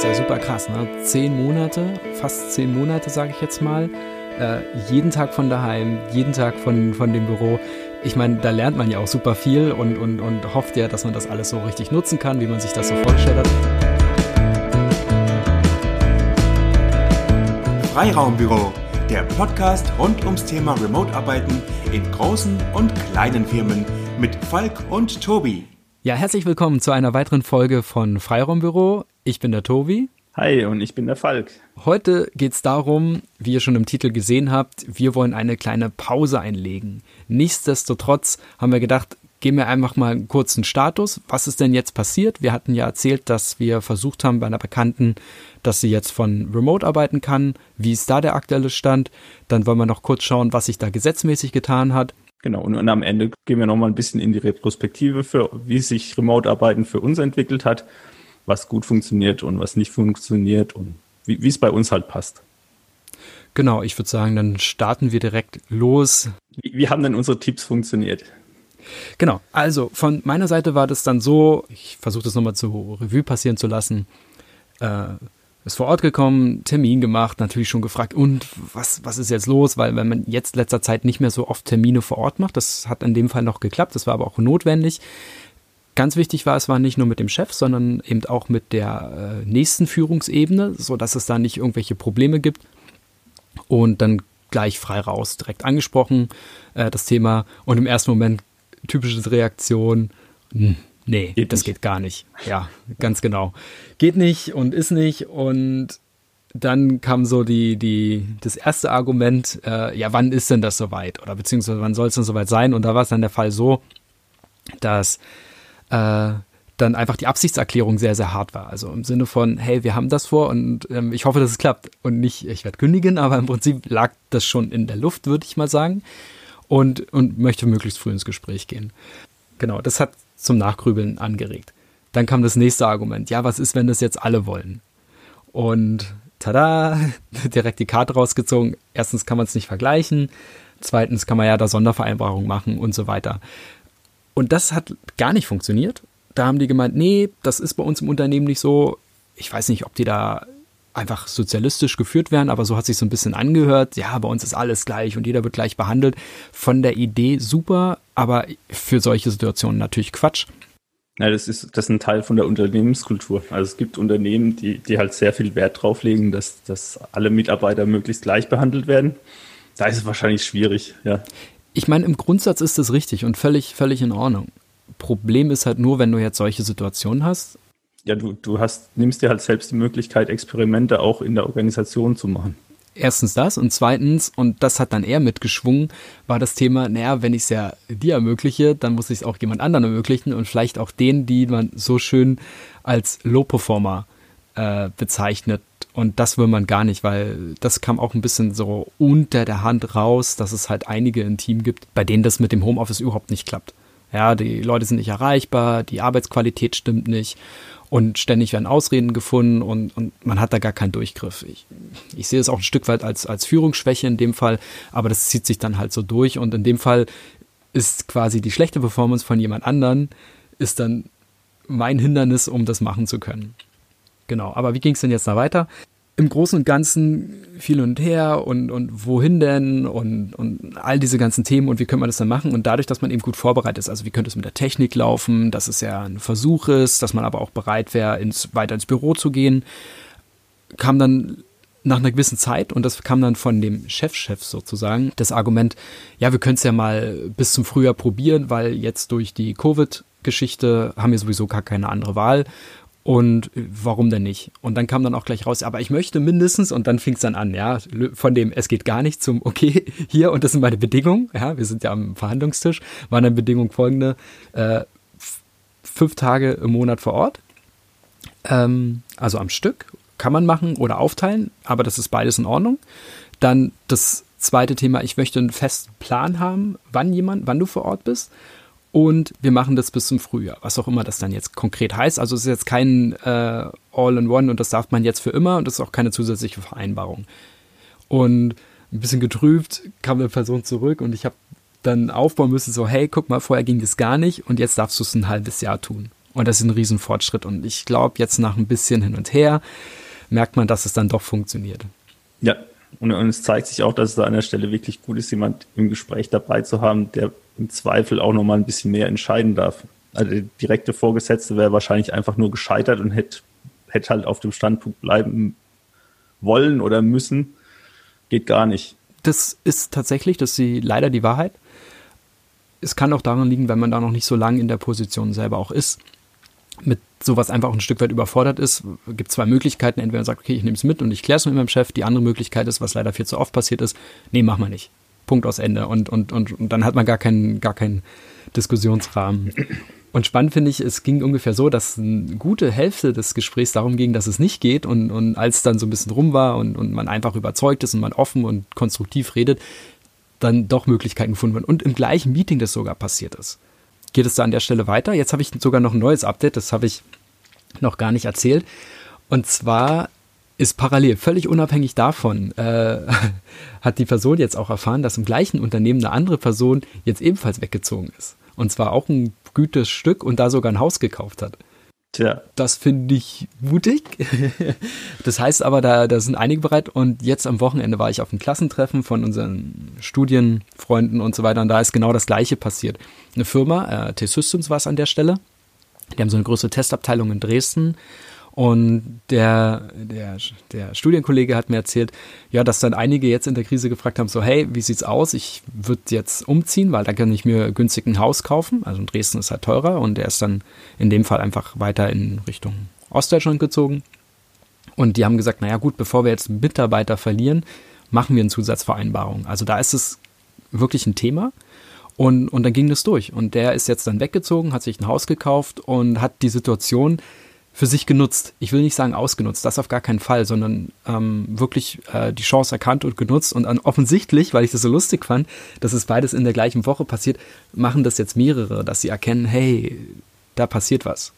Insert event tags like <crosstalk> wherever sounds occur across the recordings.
ist ja super krass, ne? Zehn Monate, fast zehn Monate, sage ich jetzt mal. Äh, jeden Tag von daheim, jeden Tag von, von dem Büro. Ich meine, da lernt man ja auch super viel und, und, und hofft ja, dass man das alles so richtig nutzen kann, wie man sich das so vorgestellt hat. Freiraumbüro, der Podcast rund ums Thema Remote-Arbeiten in großen und kleinen Firmen mit Falk und Tobi. Ja, herzlich willkommen zu einer weiteren Folge von Freiraumbüro. Ich bin der Tobi. Hi, und ich bin der Falk. Heute geht es darum, wie ihr schon im Titel gesehen habt, wir wollen eine kleine Pause einlegen. Nichtsdestotrotz haben wir gedacht, geben wir einfach mal einen kurzen Status. Was ist denn jetzt passiert? Wir hatten ja erzählt, dass wir versucht haben bei einer Bekannten, dass sie jetzt von Remote arbeiten kann. Wie ist da der aktuelle Stand? Dann wollen wir noch kurz schauen, was sich da gesetzmäßig getan hat. Genau, und, und am Ende gehen wir nochmal ein bisschen in die Retrospektive für, wie sich Remote-Arbeiten für uns entwickelt hat, was gut funktioniert und was nicht funktioniert und wie es bei uns halt passt. Genau, ich würde sagen, dann starten wir direkt los. Wie, wie haben denn unsere Tipps funktioniert? Genau, also von meiner Seite war das dann so, ich versuche das nochmal zu Revue passieren zu lassen. Äh, ist vor Ort gekommen, Termin gemacht, natürlich schon gefragt, und was, was ist jetzt los? Weil wenn man jetzt letzter Zeit nicht mehr so oft Termine vor Ort macht, das hat in dem Fall noch geklappt, das war aber auch notwendig. Ganz wichtig war, es war nicht nur mit dem Chef, sondern eben auch mit der äh, nächsten Führungsebene, sodass es da nicht irgendwelche Probleme gibt. Und dann gleich frei raus, direkt angesprochen, äh, das Thema. Und im ersten Moment typische Reaktion, mh, hm, Nee, geht das nicht. geht gar nicht. Ja, ganz genau. Geht nicht und ist nicht. Und dann kam so die, die, das erste Argument, äh, ja, wann ist denn das soweit? Oder beziehungsweise wann soll es denn soweit sein? Und da war es dann der Fall so, dass äh, dann einfach die Absichtserklärung sehr, sehr hart war. Also im Sinne von, hey, wir haben das vor und ähm, ich hoffe, dass es klappt. Und nicht, ich werde kündigen, aber im Prinzip lag das schon in der Luft, würde ich mal sagen. Und, und möchte möglichst früh ins Gespräch gehen. Genau, das hat zum Nachgrübeln angeregt. Dann kam das nächste Argument. Ja, was ist, wenn das jetzt alle wollen? Und tada, <laughs> direkt die Karte rausgezogen. Erstens kann man es nicht vergleichen. Zweitens kann man ja da Sondervereinbarungen machen und so weiter. Und das hat gar nicht funktioniert. Da haben die gemeint, nee, das ist bei uns im Unternehmen nicht so. Ich weiß nicht, ob die da einfach sozialistisch geführt werden, aber so hat sich so ein bisschen angehört. Ja, bei uns ist alles gleich und jeder wird gleich behandelt. Von der Idee super, aber für solche Situationen natürlich Quatsch. Ja, das ist, das ist ein Teil von der Unternehmenskultur. Also es gibt Unternehmen, die, die halt sehr viel Wert drauf legen, dass, dass alle Mitarbeiter möglichst gleich behandelt werden. Da ist es wahrscheinlich schwierig, ja. Ich meine, im Grundsatz ist das richtig und völlig, völlig in Ordnung. Problem ist halt nur, wenn du jetzt solche Situationen hast ja, du, du hast, nimmst dir halt selbst die Möglichkeit, Experimente auch in der Organisation zu machen. Erstens das und zweitens, und das hat dann eher mitgeschwungen, war das Thema, naja, wenn ich es ja dir ermögliche, dann muss ich es auch jemand anderen ermöglichen und vielleicht auch denen, die man so schön als Low-Performer äh, bezeichnet. Und das will man gar nicht, weil das kam auch ein bisschen so unter der Hand raus, dass es halt einige im Team gibt, bei denen das mit dem Homeoffice überhaupt nicht klappt. Ja, die Leute sind nicht erreichbar, die Arbeitsqualität stimmt nicht und ständig werden Ausreden gefunden und, und man hat da gar keinen Durchgriff. Ich, ich sehe es auch ein Stück weit als, als Führungsschwäche in dem Fall, aber das zieht sich dann halt so durch und in dem Fall ist quasi die schlechte Performance von jemand anderen, ist dann mein Hindernis, um das machen zu können. Genau, aber wie ging es denn jetzt da weiter? im Großen und Ganzen viel und her und, und wohin denn und, und all diese ganzen Themen und wie könnte man das dann machen und dadurch, dass man eben gut vorbereitet ist, also wie könnte es mit der Technik laufen, dass es ja ein Versuch ist, dass man aber auch bereit wäre, ins, weiter ins Büro zu gehen, kam dann nach einer gewissen Zeit, und das kam dann von dem Chefchef -Chef sozusagen, das Argument, ja, wir können es ja mal bis zum Frühjahr probieren, weil jetzt durch die Covid-Geschichte haben wir sowieso gar keine andere Wahl. Und warum denn nicht? Und dann kam dann auch gleich raus, aber ich möchte mindestens, und dann fing es dann an, ja, von dem, es geht gar nicht zum, <laughs> okay, hier, und das sind meine Bedingungen, ja, wir sind ja am Verhandlungstisch, waren dann Bedingungen folgende, äh, fünf Tage im Monat vor Ort, ähm, also am Stück, kann man machen oder aufteilen, aber das ist beides in Ordnung. Dann das zweite Thema, ich möchte einen festen Plan haben, wann jemand, wann du vor Ort bist und wir machen das bis zum Frühjahr, was auch immer das dann jetzt konkret heißt. Also es ist jetzt kein äh, All-in-One und das darf man jetzt für immer und das ist auch keine zusätzliche Vereinbarung. Und ein bisschen getrübt kam eine Person zurück und ich habe dann aufbauen müssen, so, hey, guck mal, vorher ging das gar nicht und jetzt darfst du es ein halbes Jahr tun. Und das ist ein Riesenfortschritt. Und ich glaube, jetzt nach ein bisschen hin und her merkt man, dass es dann doch funktioniert. Ja, und, und es zeigt sich auch, dass es an der Stelle wirklich gut ist, jemand im Gespräch dabei zu haben, der im Zweifel auch nochmal ein bisschen mehr entscheiden darf. Also der direkte Vorgesetzte wäre wahrscheinlich einfach nur gescheitert und hätte, hätte halt auf dem Standpunkt bleiben wollen oder müssen. Geht gar nicht. Das ist tatsächlich, das ist leider die Wahrheit. Es kann auch daran liegen, wenn man da noch nicht so lange in der Position selber auch ist, mit sowas einfach ein Stück weit überfordert ist, gibt zwei Möglichkeiten. Entweder man sagt, okay, ich nehme es mit und ich kläre es mit meinem Chef. Die andere Möglichkeit ist, was leider viel zu oft passiert ist, nee, mach mal nicht. Punkt aus Ende. Und, und, und, und dann hat man gar keinen, gar keinen Diskussionsrahmen. Und spannend finde ich, es ging ungefähr so, dass eine gute Hälfte des Gesprächs darum ging, dass es nicht geht. Und, und als dann so ein bisschen rum war und, und man einfach überzeugt ist und man offen und konstruktiv redet, dann doch Möglichkeiten gefunden werden. Und im gleichen Meeting das sogar passiert ist. Geht es da an der Stelle weiter? Jetzt habe ich sogar noch ein neues Update, das habe ich noch gar nicht erzählt. Und zwar ist parallel, völlig unabhängig davon, äh, <laughs> hat die Person jetzt auch erfahren, dass im gleichen Unternehmen eine andere Person jetzt ebenfalls weggezogen ist. Und zwar auch ein gutes Stück und da sogar ein Haus gekauft hat. Tja. Das finde ich mutig. <laughs> das heißt aber, da, da sind einige bereit. Und jetzt am Wochenende war ich auf einem Klassentreffen von unseren Studienfreunden und so weiter. Und da ist genau das Gleiche passiert. Eine Firma, äh, T-Systems war es an der Stelle. Die haben so eine größere Testabteilung in Dresden und der, der, der Studienkollege hat mir erzählt, ja, dass dann einige jetzt in der Krise gefragt haben, so, hey, wie sieht's aus? Ich würde jetzt umziehen, weil da kann ich mir günstig ein Haus kaufen. Also in Dresden ist halt teurer und er ist dann in dem Fall einfach weiter in Richtung Ostdeutschland gezogen. Und die haben gesagt, naja gut, bevor wir jetzt Mitarbeiter verlieren, machen wir eine Zusatzvereinbarung. Also da ist es wirklich ein Thema. Und, und dann ging das durch. Und der ist jetzt dann weggezogen, hat sich ein Haus gekauft und hat die Situation für sich genutzt. Ich will nicht sagen ausgenutzt, das auf gar keinen Fall, sondern ähm, wirklich äh, die Chance erkannt und genutzt. Und an, offensichtlich, weil ich das so lustig fand, dass es beides in der gleichen Woche passiert, machen das jetzt mehrere, dass sie erkennen, hey, da passiert was.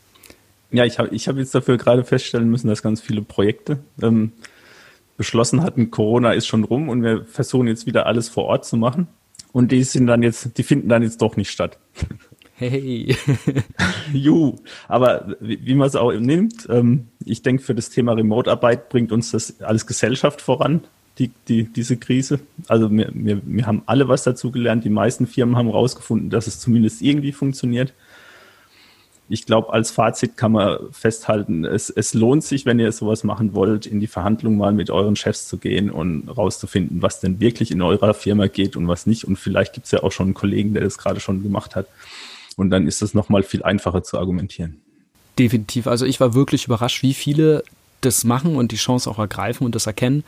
Ja, ich habe ich hab jetzt dafür gerade feststellen müssen, dass ganz viele Projekte ähm, beschlossen hatten, Corona ist schon rum und wir versuchen jetzt wieder alles vor Ort zu machen. Und die sind dann jetzt, die finden dann jetzt doch nicht statt. Hey. <laughs> Juhu. Aber wie, wie man es auch nimmt, ähm, ich denke, für das Thema Remote-Arbeit bringt uns das als Gesellschaft voran, die, die, diese Krise. Also wir, wir, wir haben alle was dazu gelernt. Die meisten Firmen haben herausgefunden, dass es zumindest irgendwie funktioniert. Ich glaube, als Fazit kann man festhalten, es, es lohnt sich, wenn ihr sowas machen wollt, in die Verhandlung mal mit euren Chefs zu gehen und rauszufinden, was denn wirklich in eurer Firma geht und was nicht. Und vielleicht gibt es ja auch schon einen Kollegen, der das gerade schon gemacht hat. Und dann ist es nochmal viel einfacher zu argumentieren. Definitiv. Also ich war wirklich überrascht, wie viele das machen und die Chance auch ergreifen und das erkennen.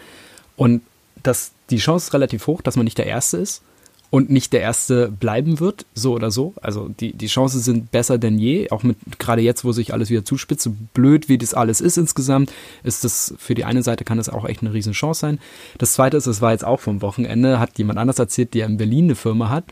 Und dass die Chance ist relativ hoch, dass man nicht der Erste ist und nicht der Erste bleiben wird, so oder so. Also die, die Chancen sind besser denn je, auch mit gerade jetzt, wo sich alles wieder zuspitzt, so blöd wie das alles ist insgesamt, ist das für die eine Seite kann das auch echt eine riesen Chance sein. Das zweite ist, es war jetzt auch vom Wochenende, hat jemand anders erzählt, der in Berlin eine Firma hat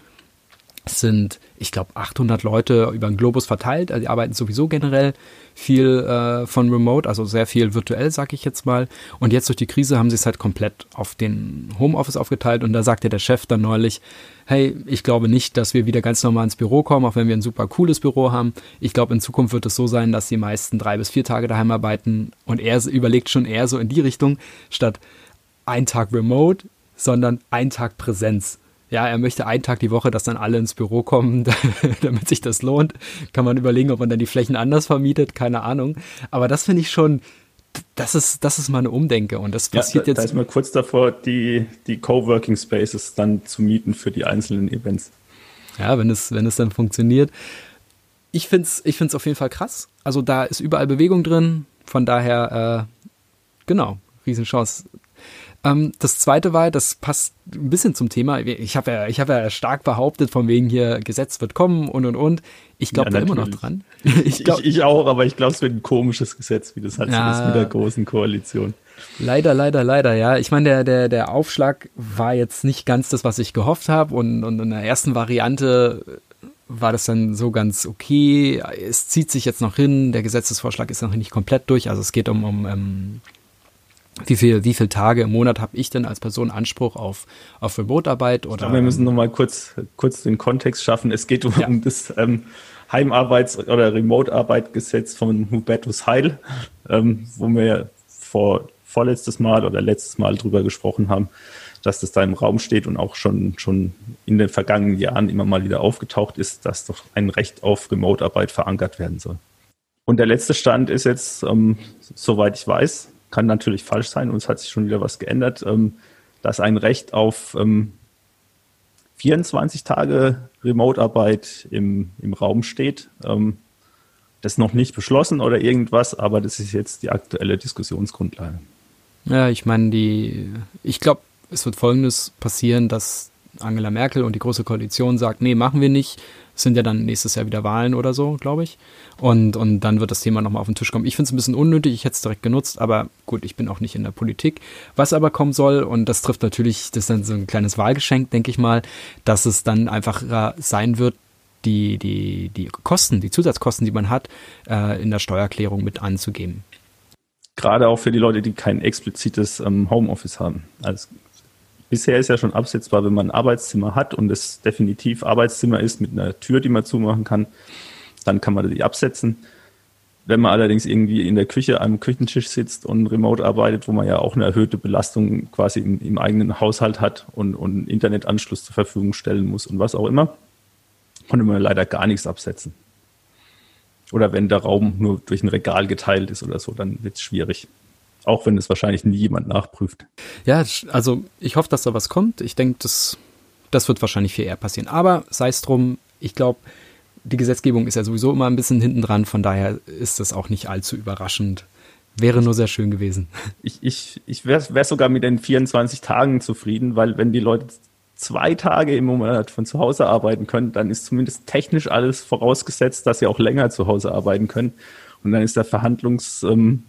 sind, ich glaube, 800 Leute über den Globus verteilt. Also die arbeiten sowieso generell viel äh, von Remote, also sehr viel virtuell, sag ich jetzt mal. Und jetzt durch die Krise haben sie es halt komplett auf den Homeoffice aufgeteilt. Und da sagte der Chef dann neulich, hey, ich glaube nicht, dass wir wieder ganz normal ins Büro kommen, auch wenn wir ein super cooles Büro haben. Ich glaube, in Zukunft wird es so sein, dass die meisten drei bis vier Tage daheim arbeiten. Und er überlegt schon eher so in die Richtung, statt ein Tag Remote, sondern ein Tag Präsenz ja, er möchte einen Tag die Woche, dass dann alle ins Büro kommen, <laughs> damit sich das lohnt. Kann man überlegen, ob man dann die Flächen anders vermietet, keine Ahnung. Aber das finde ich schon, das ist, das ist mal eine Umdenke und das passiert ja, da, jetzt. Da ist mal kurz davor, die, die Coworking Spaces dann zu mieten für die einzelnen Events. Ja, wenn es, wenn es dann funktioniert. Ich finde es ich find's auf jeden Fall krass. Also da ist überall Bewegung drin. Von daher, äh, genau, Riesenchance. Ähm, das zweite war, das passt ein bisschen zum Thema. Ich habe ja, ich hab ja stark behauptet, von wegen hier Gesetz wird kommen und und und. Ich glaube ja, da immer noch dran. <laughs> ich, glaub, ich, ich, auch, aber ich glaube, es wird ein komisches Gesetz, wie das halt ja, ist mit der großen Koalition. Leider, leider, leider, ja. Ich meine, der, der, der Aufschlag war jetzt nicht ganz das, was ich gehofft habe. Und, und in der ersten Variante war das dann so ganz okay. Es zieht sich jetzt noch hin. Der Gesetzesvorschlag ist noch nicht komplett durch. Also es geht um, um, um ähm, wie viel, wie viele Tage im Monat habe ich denn als Person Anspruch auf, auf Remote-Arbeit? Oder, glaube, wir müssen nochmal kurz, kurz den Kontext schaffen. Es geht um, ja. das ähm, Heimarbeits- oder Remote-Arbeit-Gesetz von Hubertus Heil, ähm, wo wir vor vorletztes Mal oder letztes Mal drüber gesprochen haben, dass das da im Raum steht und auch schon, schon in den vergangenen Jahren immer mal wieder aufgetaucht ist, dass doch ein Recht auf Remote-Arbeit verankert werden soll. Und der letzte Stand ist jetzt, ähm, soweit ich weiß, kann natürlich falsch sein, uns hat sich schon wieder was geändert, ähm, dass ein Recht auf ähm, 24 Tage Remote-Arbeit im, im Raum steht. Ähm, das ist noch nicht beschlossen oder irgendwas, aber das ist jetzt die aktuelle Diskussionsgrundlage. Ja, ich meine, die, ich glaube, es wird Folgendes passieren, dass Angela Merkel und die Große Koalition sagt, nee, machen wir nicht. Es sind ja dann nächstes Jahr wieder Wahlen oder so, glaube ich. Und, und dann wird das Thema nochmal auf den Tisch kommen. Ich finde es ein bisschen unnötig, ich hätte es direkt genutzt, aber gut, ich bin auch nicht in der Politik. Was aber kommen soll, und das trifft natürlich, das ist dann so ein kleines Wahlgeschenk, denke ich mal, dass es dann einfach sein wird, die, die, die Kosten, die Zusatzkosten, die man hat, äh, in der Steuererklärung mit anzugeben. Gerade auch für die Leute, die kein explizites ähm, Homeoffice haben. Also bisher ist ja schon absetzbar, wenn man ein Arbeitszimmer hat und es definitiv Arbeitszimmer ist mit einer Tür, die man zumachen kann, dann kann man die absetzen. Wenn man allerdings irgendwie in der Küche am Küchentisch sitzt und remote arbeitet, wo man ja auch eine erhöhte Belastung quasi im, im eigenen Haushalt hat und, und einen Internetanschluss zur Verfügung stellen muss und was auch immer, konnte man leider gar nichts absetzen. Oder wenn der Raum nur durch ein Regal geteilt ist oder so, dann wird es schwierig. Auch wenn es wahrscheinlich nie jemand nachprüft. Ja, also ich hoffe, dass da was kommt. Ich denke, das, das wird wahrscheinlich viel eher passieren. Aber sei es drum, ich glaube, die Gesetzgebung ist ja sowieso immer ein bisschen hinten dran, von daher ist das auch nicht allzu überraschend. Wäre nur sehr schön gewesen. <laughs> Ich, ich, ich wäre wär sogar mit den 24 Tagen zufrieden, weil wenn die Leute zwei Tage im Monat von zu Hause arbeiten können, dann ist zumindest technisch alles vorausgesetzt, dass sie auch länger zu Hause arbeiten können. Und dann ist der Verhandlungs, ähm,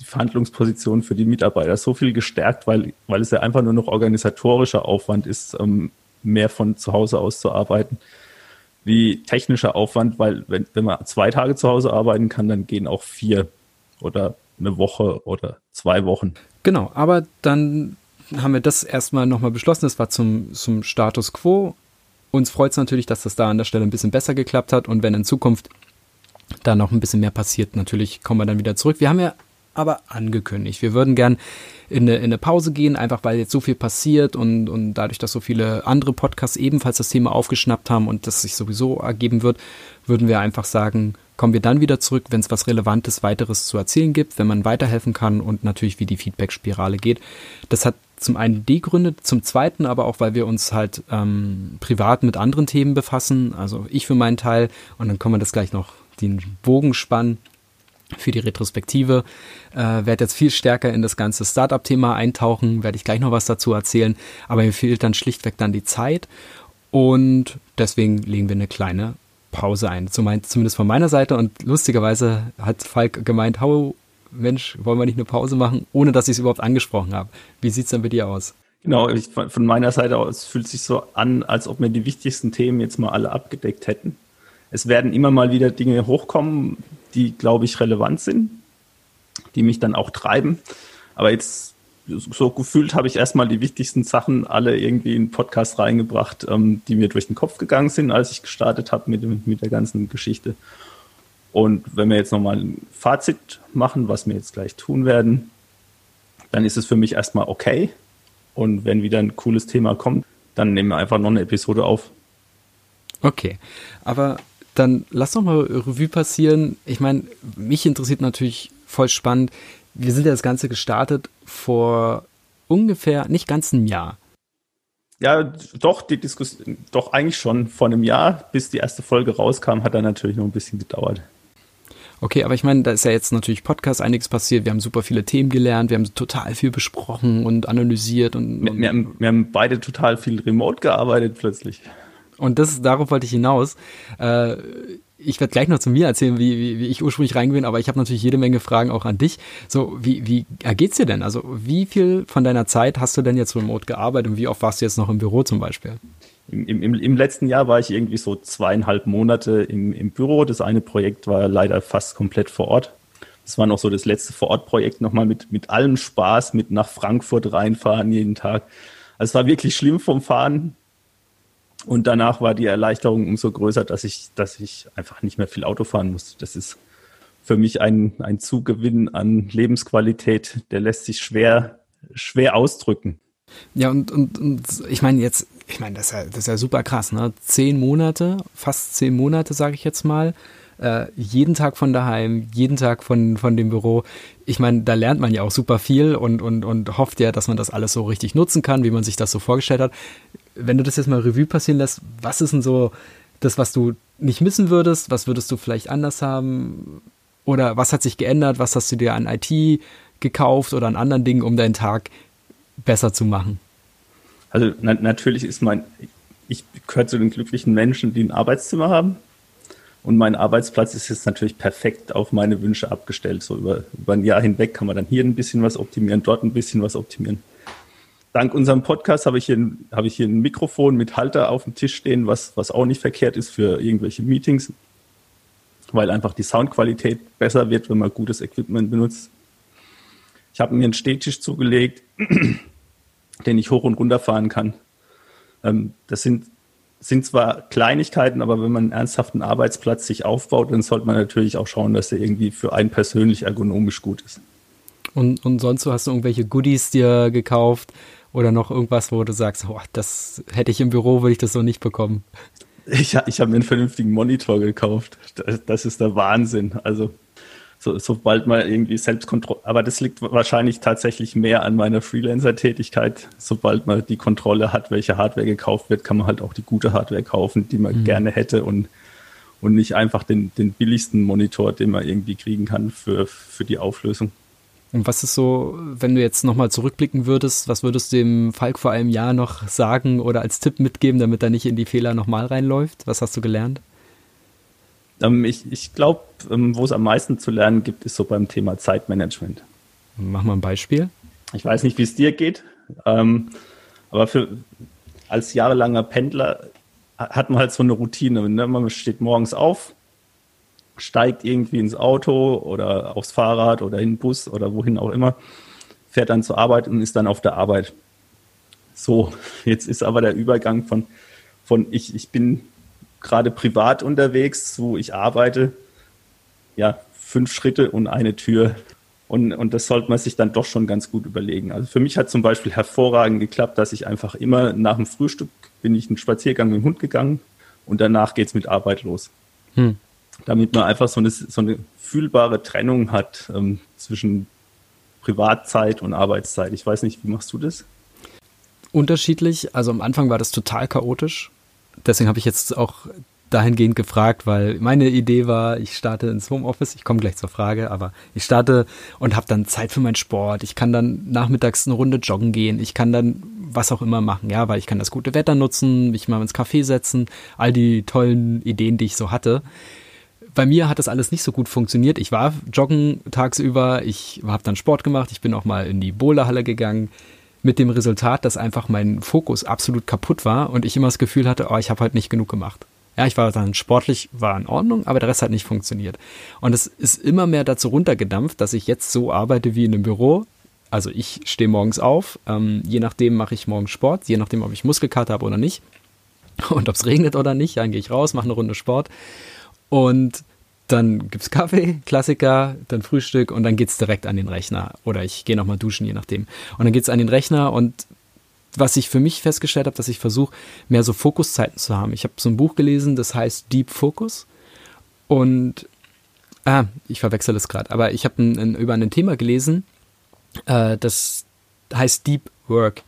die Verhandlungsposition für die Mitarbeiter so viel gestärkt, weil, weil es ja einfach nur noch organisatorischer Aufwand ist, ähm, mehr von zu Hause aus zu arbeiten, wie technischer Aufwand, weil wenn, wenn man zwei Tage zu Hause arbeiten kann, dann gehen auch vier oder eine Woche oder zwei Wochen. Genau, aber dann haben wir das erstmal nochmal beschlossen. Das war zum, zum Status quo. Uns freut es natürlich, dass das da an der Stelle ein bisschen besser geklappt hat und wenn in Zukunft da noch ein bisschen mehr passiert, natürlich kommen wir dann wieder zurück. Wir haben ja aber angekündigt. Wir würden gern in eine, in eine Pause gehen, einfach weil jetzt so viel passiert und, und dadurch, dass so viele andere Podcasts ebenfalls das Thema aufgeschnappt haben und das sich sowieso ergeben wird, würden wir einfach sagen, kommen wir dann wieder zurück, wenn es was Relevantes weiteres zu erzählen gibt, wenn man weiterhelfen kann und natürlich wie die Feedback-Spirale geht. Das hat zum einen die Gründe, zum zweiten aber auch, weil wir uns halt ähm, privat mit anderen Themen befassen. Also ich für meinen Teil und dann kann man das gleich noch den Bogen spannen für die Retrospektive. Äh, werde jetzt viel stärker in das ganze Startup-Thema eintauchen, werde ich gleich noch was dazu erzählen, aber mir fehlt dann schlichtweg dann die Zeit und deswegen legen wir eine kleine Pause ein. Zumindest von meiner Seite und lustigerweise hat Falk gemeint, hau, Mensch, wollen wir nicht eine Pause machen, ohne dass ich es überhaupt angesprochen habe. Wie sieht es denn bei dir aus? Genau, ich, von meiner Seite aus fühlt es sich so an, als ob wir die wichtigsten Themen jetzt mal alle abgedeckt hätten. Es werden immer mal wieder Dinge hochkommen, die, glaube ich, relevant sind, die mich dann auch treiben. Aber jetzt so gefühlt habe ich erstmal die wichtigsten Sachen alle irgendwie in den Podcast reingebracht, ähm, die mir durch den Kopf gegangen sind, als ich gestartet habe mit, mit der ganzen Geschichte. Und wenn wir jetzt nochmal ein Fazit machen, was wir jetzt gleich tun werden, dann ist es für mich erstmal okay. Und wenn wieder ein cooles Thema kommt, dann nehmen wir einfach noch eine Episode auf. Okay, aber dann lass doch mal Revue passieren. Ich meine, mich interessiert natürlich voll spannend. Wir sind ja das Ganze gestartet vor ungefähr nicht ganz einem Jahr. Ja, doch, die Diskussion, doch eigentlich schon vor einem Jahr, bis die erste Folge rauskam, hat dann natürlich noch ein bisschen gedauert. Okay, aber ich meine, da ist ja jetzt natürlich Podcast einiges passiert. Wir haben super viele Themen gelernt, wir haben total viel besprochen und analysiert und. Wir, wir, haben, wir haben beide total viel remote gearbeitet plötzlich. Und das, darauf wollte ich hinaus. Äh, ich werde gleich noch zu mir erzählen, wie, wie, wie ich ursprünglich reingehe, aber ich habe natürlich jede Menge Fragen auch an dich. So, wie, wie ergeht's dir denn? Also, wie viel von deiner Zeit hast du denn jetzt remote gearbeitet und wie oft warst du jetzt noch im Büro zum Beispiel? Im, im, Im letzten Jahr war ich irgendwie so zweieinhalb Monate im, im Büro. Das eine Projekt war leider fast komplett vor Ort. Das war noch so das letzte Vor-Ort-Projekt nochmal mit, mit allem Spaß, mit nach Frankfurt reinfahren jeden Tag. Also es war wirklich schlimm vom Fahren Und danach war die Erleichterung umso größer, dass ich, dass ich einfach nicht mehr viel Auto fahren musste. Das ist für mich ein, ein Zugewinn an Lebensqualität, der lässt sich schwer, schwer ausdrücken. Ja, und, und, und ich meine jetzt, ich meine, das, ist ja, das ist ja super krass, ne? Zehn Monate, fast zehn Monate, sage ich jetzt mal. Äh, jeden Tag von daheim, jeden Tag von, von dem Büro. Ich meine, da lernt man ja auch super viel und, und, und hofft ja, dass man das alles so richtig nutzen kann, wie man sich das so vorgestellt hat. Wenn du das jetzt mal Revue passieren lässt, was ist denn so das, was du nicht missen würdest? Was würdest du vielleicht anders haben? Oder was hat sich geändert? Was hast du dir an IT gekauft oder an anderen Dingen, um deinen Tag besser zu machen? Also na natürlich ist mein, ich gehöre zu den glücklichen Menschen, die ein Arbeitszimmer haben. Und mein Arbeitsplatz ist jetzt natürlich perfekt auf meine Wünsche abgestellt. So über, über ein Jahr hinweg kann man dann hier ein bisschen was optimieren, dort ein bisschen was optimieren. Dank unserem Podcast habe ich hier, habe ich hier ein Mikrofon mit Halter auf dem Tisch stehen, was, was auch nicht verkehrt ist für irgendwelche Meetings weil einfach die Soundqualität besser wird, wenn man gutes Equipment benutzt. Ich habe mir einen Stehtisch zugelegt, <clears throat> den ich hoch und runter fahren kann. Ähm, das sind, sind zwar Kleinigkeiten, aber wenn man einen ernsthaften Arbeitsplatz sich aufbaut, dann sollte man natürlich auch schauen, dass der irgendwie für einen persönlich ergonomisch gut ist. Und, und sonst hast du irgendwelche Goodies dir gekauft oder noch irgendwas, wo du sagst, oh, das hätte ich im Büro, würde ich das so nicht bekommen? Ich, ich habe mir einen vernünftigen Monitor gekauft. Das, das ist der Wahnsinn. Also so, sobald man irgendwie Selbstkontrolle, aber das liegt wahrscheinlich tatsächlich mehr an meiner Freelancer-Tätigkeit. Sobald man die Kontrolle hat, welche Hardware gekauft wird, kann man halt auch die gute Hardware kaufen, die man mhm. gerne hätte und, und nicht einfach den, den billigsten Monitor, den man irgendwie kriegen kann für, für die Auflösung. Und was ist so, wenn du jetzt nochmal zurückblicken würdest, was würdest du dem Falk vor einem Jahr noch sagen oder als Tipp mitgeben, damit er nicht in die Fehler nochmal reinläuft? Was hast du gelernt? Ähm, ich ich glaube, ähm, wo es am meisten zu lernen gibt, ist so beim Thema Zeitmanagement. Mach mal ein Beispiel. Ich weiß nicht, wie es dir geht, ähm, aber für, als jahrelanger Pendler hat man halt so eine Routine. Ne? Man steht morgens auf, steigt irgendwie ins Auto oder aufs Fahrrad oder in den Bus oder wohin auch immer, fährt dann zur Arbeit und ist dann auf der Arbeit. So, <laughs> jetzt ist aber der Übergang von, von ich, ich bin gerade privat unterwegs zu ich arbeite, ja, fünf Schritte und eine Tür. Und, und das sollte man sich dann doch schon ganz gut überlegen. Also für mich hat zum Beispiel hervorragend geklappt, dass ich einfach immer nach dem Frühstück bin ich einen Spaziergang mit dem Hund gegangen und danach geht's mit Arbeit los. Hm damit man einfach so eine, so eine fühlbare Trennung hat ähm, zwischen Privatzeit und Arbeitszeit. Ich weiß nicht, wie machst du das? Unterschiedlich. Also am Anfang war das total chaotisch. Deswegen habe ich jetzt auch dahingehend gefragt, weil meine Idee war, ich starte ins Homeoffice, ich komme gleich zur Frage, aber ich starte und habe dann Zeit für meinen Sport, ich kann dann nachmittags eine Runde joggen gehen, ich kann dann was auch immer machen, ja, weil ich kann das gute Wetter nutzen, mich mal ins Café setzen, all die tollen Ideen, die ich so hatte. Bei mir hat das alles nicht so gut funktioniert. Ich war joggen tagsüber, ich habe dann Sport gemacht, ich bin auch mal in die Boulderhalle gegangen, mit dem Resultat, dass einfach mein Fokus absolut kaputt war und ich immer das Gefühl hatte, oh, ich habe halt nicht genug gemacht. Ja, ich war dann sportlich, war in Ordnung, aber der Rest hat nicht funktioniert. Und es ist immer mehr dazu runtergedampft, dass ich jetzt so arbeite wie in einem Büro. Also ich stehe morgens auf, ähm, je nachdem mache ich morgens Sport, je nachdem, ob ich Muskelkater habe oder nicht. Und ob es regnet oder nicht, dann gehe ich raus, mache eine Runde Sport. Und dann gibt's Kaffee, Klassiker, dann Frühstück und dann geht's direkt an den Rechner. Oder ich gehe nochmal duschen, je nachdem. Und dann geht's an den Rechner und was ich für mich festgestellt habe, dass ich versuche, mehr so Fokuszeiten zu haben. Ich habe so ein Buch gelesen, das heißt Deep Focus. Und ah, ich verwechsel es gerade, aber ich habe über ein Thema gelesen, äh, das heißt Deep Work.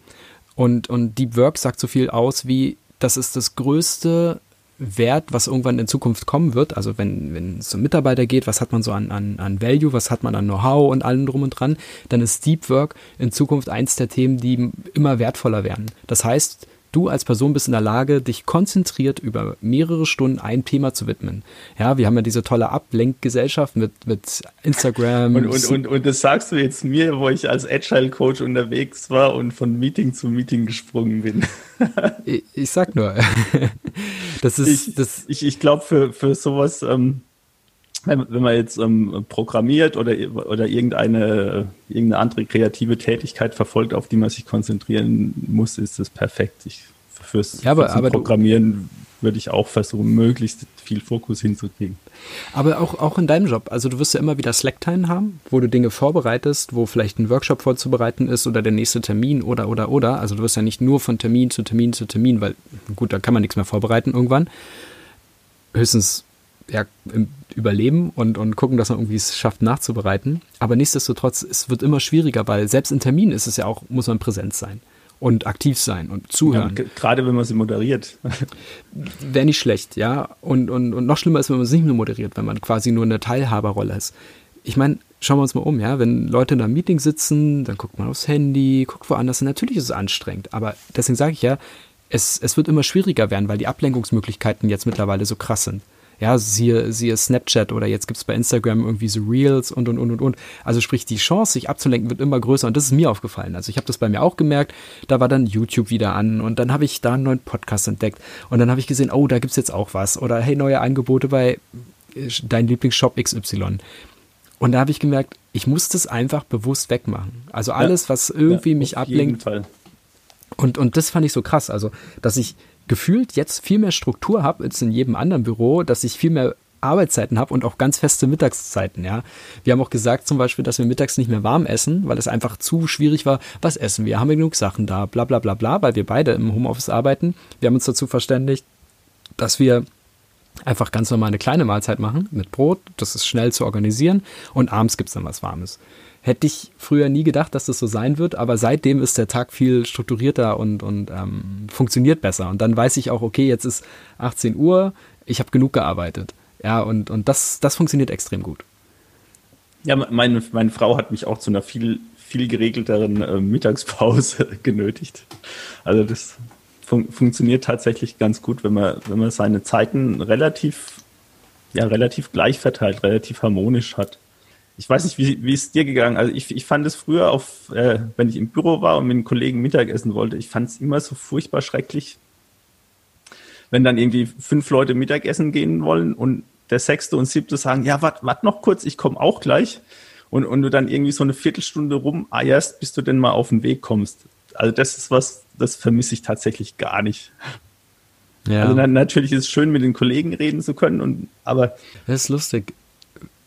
Und, und Deep Work sagt so viel aus wie, das ist das größte Wert, was irgendwann in Zukunft kommen wird. Also wenn, wenn es um Mitarbeiter geht, was hat man so an, an, an Value, was hat man an Know-how und allem drum und dran, dann ist Deep Work in Zukunft eins der Themen, die immer wertvoller werden. Das heißt, du als Person bist in der Lage, dich konzentriert über mehrere Stunden ein Thema zu widmen. Ja, wir haben ja diese tolle Ablenkgesellschaft mit, mit Instagram. Und, und, und, und das sagst du jetzt mir, wo ich als Agile Coach unterwegs war und von Meeting zu Meeting gesprungen bin. <laughs> ich, ich sag nur. <laughs> das ist, ich, das ich, ich glaube, für, für sowas, ähm, wenn, wenn man jetzt ähm, programmiert oder, oder irgendeine, irgendeine andere kreative Tätigkeit verfolgt, auf die man sich konzentrieren muss, ist das perfekt. Ich fürs, ja, aber, aber Programmieren würde ich auch versuchen, möglichst viel Fokus hinzukriegen. Aber auch, auch in deinem Job, also du wirst ja immer wieder Slacktime haben, wo du Dinge vorbereitest, wo vielleicht ein Workshop vorzubereiten ist oder der nächste Termin oder, oder, oder. Also du wirst ja nicht nur von Termin zu Termin zu Termin, weil gut, da kann man nichts mehr vorbereiten irgendwann. Höchstens ja, überleben und, und gucken, dass man irgendwie es schafft nachzubereiten. Aber nichtsdestotrotz, es wird immer schwieriger, weil selbst in Terminen ist es ja auch, muss man präsent sein und aktiv sein und zuhören. Ja, gerade wenn man sie moderiert. <laughs> Wäre nicht schlecht, ja. Und, und, und noch schlimmer ist, wenn man es nicht nur moderiert, wenn man quasi nur eine Teilhaberrolle ist. Ich meine, schauen wir uns mal um, ja. Wenn Leute in einem Meeting sitzen, dann guckt man aufs Handy, guckt woanders. Und natürlich ist es anstrengend. Aber deswegen sage ich ja, es, es wird immer schwieriger werden, weil die Ablenkungsmöglichkeiten jetzt mittlerweile so krass sind ja, siehe, siehe Snapchat oder jetzt gibt es bei Instagram irgendwie so Reels und und und und und. Also sprich, die Chance, sich abzulenken, wird immer größer und das ist mir aufgefallen. Also ich habe das bei mir auch gemerkt, da war dann YouTube wieder an und dann habe ich da einen neuen Podcast entdeckt und dann habe ich gesehen, oh, da gibt es jetzt auch was oder hey, neue Angebote bei äh, dein Lieblingsshop XY. Und da habe ich gemerkt, ich muss das einfach bewusst wegmachen. Also alles, was irgendwie ja, mich ablenkt. Und, und das fand ich so krass. Also, dass ich gefühlt jetzt viel mehr Struktur habe als in jedem anderen Büro, dass ich viel mehr Arbeitszeiten habe und auch ganz feste Mittagszeiten, ja. Wir haben auch gesagt zum Beispiel, dass wir mittags nicht mehr warm essen, weil es einfach zu schwierig war. Was essen wir? Haben wir genug Sachen da? Bla bla bla bla, weil wir beide im Homeoffice arbeiten. Wir haben uns dazu verständigt, dass wir einfach ganz normal eine kleine Mahlzeit machen mit Brot. Das ist schnell zu organisieren und abends gibt es dann was Warmes. Hätte ich früher nie gedacht, dass das so sein wird, aber seitdem ist der Tag viel strukturierter und, und ähm, funktioniert besser. Und dann weiß ich auch, okay, jetzt ist 18 Uhr, ich habe genug gearbeitet. Ja, und, und das, das funktioniert extrem gut. Ja, meine, meine Frau hat mich auch zu einer viel, viel geregelteren äh, Mittagspause <laughs> genötigt. Also das fun funktioniert tatsächlich ganz gut, wenn man, wenn man seine Zeiten relativ, ja, relativ gleich verteilt, relativ harmonisch hat ich weiß nicht, wie, wie ist dir gegangen? Also ich, ich fand es früher auf, äh, wenn ich im Büro war und mit einem Kollegen Mittagessen wollte, ich fand es immer so furchtbar schrecklich, wenn dann irgendwie fünf Leute Mittagessen gehen wollen und der sechste und siebte sagen, ja, warte wart noch kurz, ich komme auch gleich. Und, und du dann irgendwie so eine Viertelstunde rumeierst, bis du denn mal auf den Weg kommst. Also das ist was, das vermisse ich tatsächlich gar nicht. Ja. Also natürlich ist es schön, mit den Kollegen reden zu können, und, aber. Das ist lustig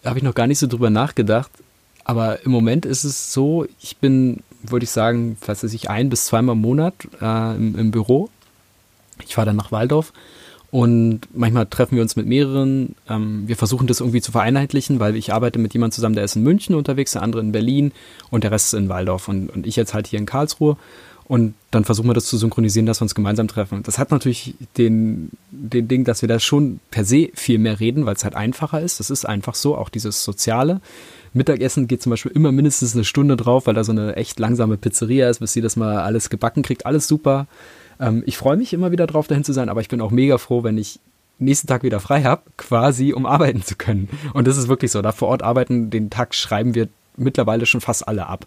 habe ich noch gar nicht so drüber nachgedacht. Aber im Moment ist es so, ich bin, würde ich sagen, was weiß ich, ein bis zweimal im Monat äh, im, im, Büro. Ich fahre dann nach Waldorf und manchmal treffen wir uns mit mehreren. Ähm, wir versuchen das irgendwie zu vereinheitlichen, weil ich arbeite mit jemandem zusammen, der ist in München unterwegs, der andere in Berlin und der Rest ist in Waldorf und, und ich jetzt halt hier in Karlsruhe. Und dann versuchen wir das zu synchronisieren, dass wir uns gemeinsam treffen. Das hat natürlich den, den Ding, dass wir da schon per se viel mehr reden, weil es halt einfacher ist. Das ist einfach so, auch dieses Soziale. Mittagessen geht zum Beispiel immer mindestens eine Stunde drauf, weil da so eine echt langsame Pizzeria ist, bis sie das mal alles gebacken kriegt. Alles super. Ähm, ich freue mich immer wieder drauf, dahin zu sein, aber ich bin auch mega froh, wenn ich nächsten Tag wieder frei habe, quasi um arbeiten zu können. Und das ist wirklich so. Da vor Ort arbeiten, den Tag schreiben wir mittlerweile schon fast alle ab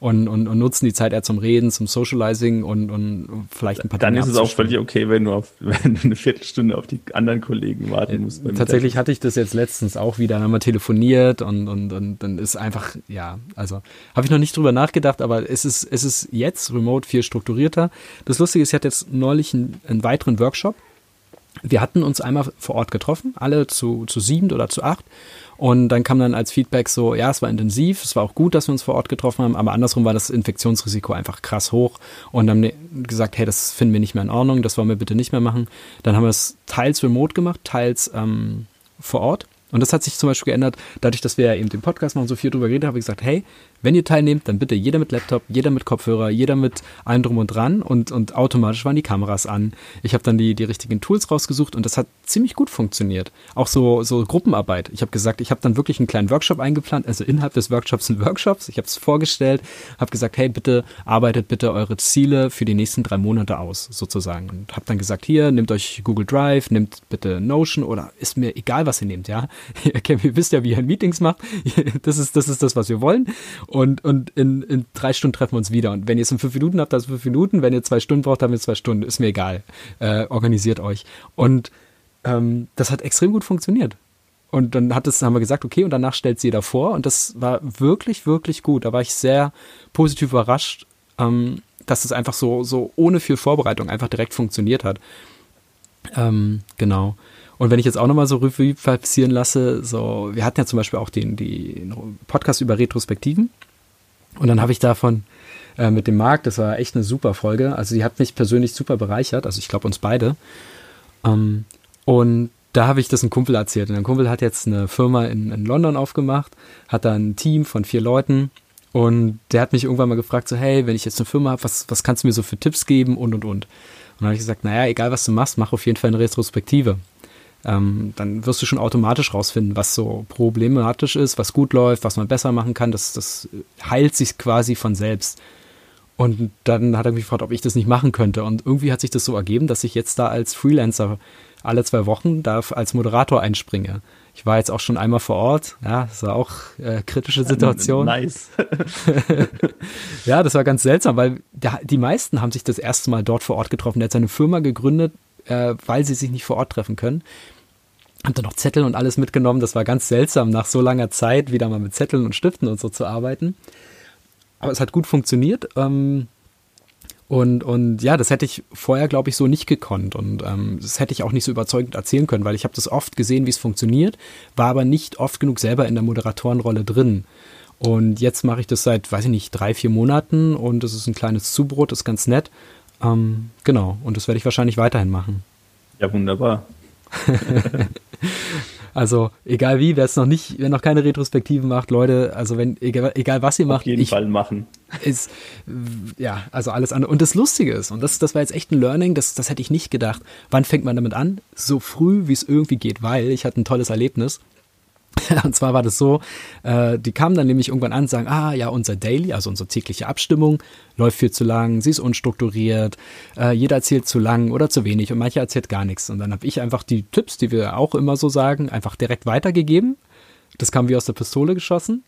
und, und, und nutzen die Zeit eher zum Reden, zum Socializing und, und vielleicht ein paar Dann Dinge ist es auch völlig okay, wenn du, auf, <laughs> wenn du eine Viertelstunde auf die anderen Kollegen warten musst. Tatsächlich hatte ich das jetzt letztens auch wieder, dann haben wir telefoniert und, und, und dann ist einfach, ja, also habe ich noch nicht drüber nachgedacht, aber es ist, es ist jetzt remote viel strukturierter. Das Lustige ist, ich hatte jetzt neulich einen, einen weiteren Workshop. Wir hatten uns einmal vor Ort getroffen, alle zu, zu sieben oder zu acht und dann kam dann als Feedback so, ja, es war intensiv, es war auch gut, dass wir uns vor Ort getroffen haben, aber andersrum war das Infektionsrisiko einfach krass hoch und haben gesagt, hey, das finden wir nicht mehr in Ordnung, das wollen wir bitte nicht mehr machen. Dann haben wir es teils remote gemacht, teils ähm, vor Ort. Und das hat sich zum Beispiel geändert, dadurch, dass wir ja eben den Podcast machen so viel drüber geredet haben, habe ich gesagt, hey, wenn ihr teilnehmt, dann bitte jeder mit Laptop, jeder mit Kopfhörer, jeder mit allem drum und dran und, und automatisch waren die Kameras an. Ich habe dann die, die richtigen Tools rausgesucht und das hat ziemlich gut funktioniert. Auch so, so Gruppenarbeit. Ich habe gesagt, ich habe dann wirklich einen kleinen Workshop eingeplant, also innerhalb des Workshops sind Workshops. Ich habe es vorgestellt, habe gesagt, hey, bitte arbeitet bitte eure Ziele für die nächsten drei Monate aus, sozusagen. Und habe dann gesagt, hier, nehmt euch Google Drive, nehmt bitte Notion oder ist mir egal, was ihr nehmt, ja. <laughs> ihr wisst ja, wie ihr Meetings macht. <laughs> Das ist, das ist das, was wir wollen. Und, und in, in drei Stunden treffen wir uns wieder. Und wenn ihr es in fünf Minuten habt, dann fünf Minuten. Wenn ihr zwei Stunden braucht, dann wir zwei Stunden. Ist mir egal. Äh, organisiert euch. Und ähm, das hat extrem gut funktioniert. Und dann hat es, haben wir gesagt, okay, und danach stellt sie jeder vor. Und das war wirklich, wirklich gut. Da war ich sehr positiv überrascht, ähm, dass es einfach so, so ohne viel Vorbereitung einfach direkt funktioniert hat. Ähm, genau. Und wenn ich jetzt auch nochmal so Revue passieren lasse, so, wir hatten ja zum Beispiel auch den, den Podcast über Retrospektiven. Und dann habe ich davon äh, mit dem Marc, das war echt eine super Folge. Also die hat mich persönlich super bereichert, also ich glaube uns beide. Ähm, und da habe ich das einem Kumpel erzählt. Und ein Kumpel hat jetzt eine Firma in, in London aufgemacht, hat da ein Team von vier Leuten. Und der hat mich irgendwann mal gefragt, so, hey, wenn ich jetzt eine Firma habe, was, was kannst du mir so für Tipps geben und und und. Und dann habe ich gesagt, naja, egal was du machst, mach auf jeden Fall eine Retrospektive. Ähm, dann wirst du schon automatisch rausfinden, was so problematisch ist, was gut läuft, was man besser machen kann. Das, das heilt sich quasi von selbst. Und dann hat er mich gefragt, ob ich das nicht machen könnte. Und irgendwie hat sich das so ergeben, dass ich jetzt da als Freelancer alle zwei Wochen da als Moderator einspringe. Ich war jetzt auch schon einmal vor Ort. Ja, das war auch äh, kritische Situation. Nice. <laughs> ja, das war ganz seltsam, weil der, die meisten haben sich das erste Mal dort vor Ort getroffen. Der hat seine Firma gegründet, äh, weil sie sich nicht vor Ort treffen können. Haben dann noch Zettel und alles mitgenommen. Das war ganz seltsam, nach so langer Zeit wieder mal mit Zetteln und Stiften und so zu arbeiten. Aber es hat gut funktioniert. Ähm, und, und ja, das hätte ich vorher, glaube ich, so nicht gekonnt. Und ähm, das hätte ich auch nicht so überzeugend erzählen können, weil ich habe das oft gesehen, wie es funktioniert, war aber nicht oft genug selber in der Moderatorenrolle drin. Und jetzt mache ich das seit, weiß ich nicht, drei, vier Monaten und es ist ein kleines Zubrot, ist ganz nett. Ähm, genau, und das werde ich wahrscheinlich weiterhin machen. Ja, wunderbar. <laughs> Also egal wie, wer es noch nicht, wer noch keine Retrospektiven macht, Leute, also wenn egal, egal was ihr macht, auf jeden Fall machen. Ist ja also alles andere. Und das Lustige ist und das, das war jetzt echt ein Learning, das, das hätte ich nicht gedacht. Wann fängt man damit an? So früh wie es irgendwie geht, weil ich hatte ein tolles Erlebnis. <laughs> Und zwar war das so, äh, die kamen dann nämlich irgendwann an und sagen, ah ja, unser Daily, also unsere tägliche Abstimmung, läuft viel zu lang, sie ist unstrukturiert, äh, jeder erzählt zu lang oder zu wenig und mancher erzählt gar nichts. Und dann habe ich einfach die Tipps, die wir auch immer so sagen, einfach direkt weitergegeben. Das kam wie aus der Pistole geschossen.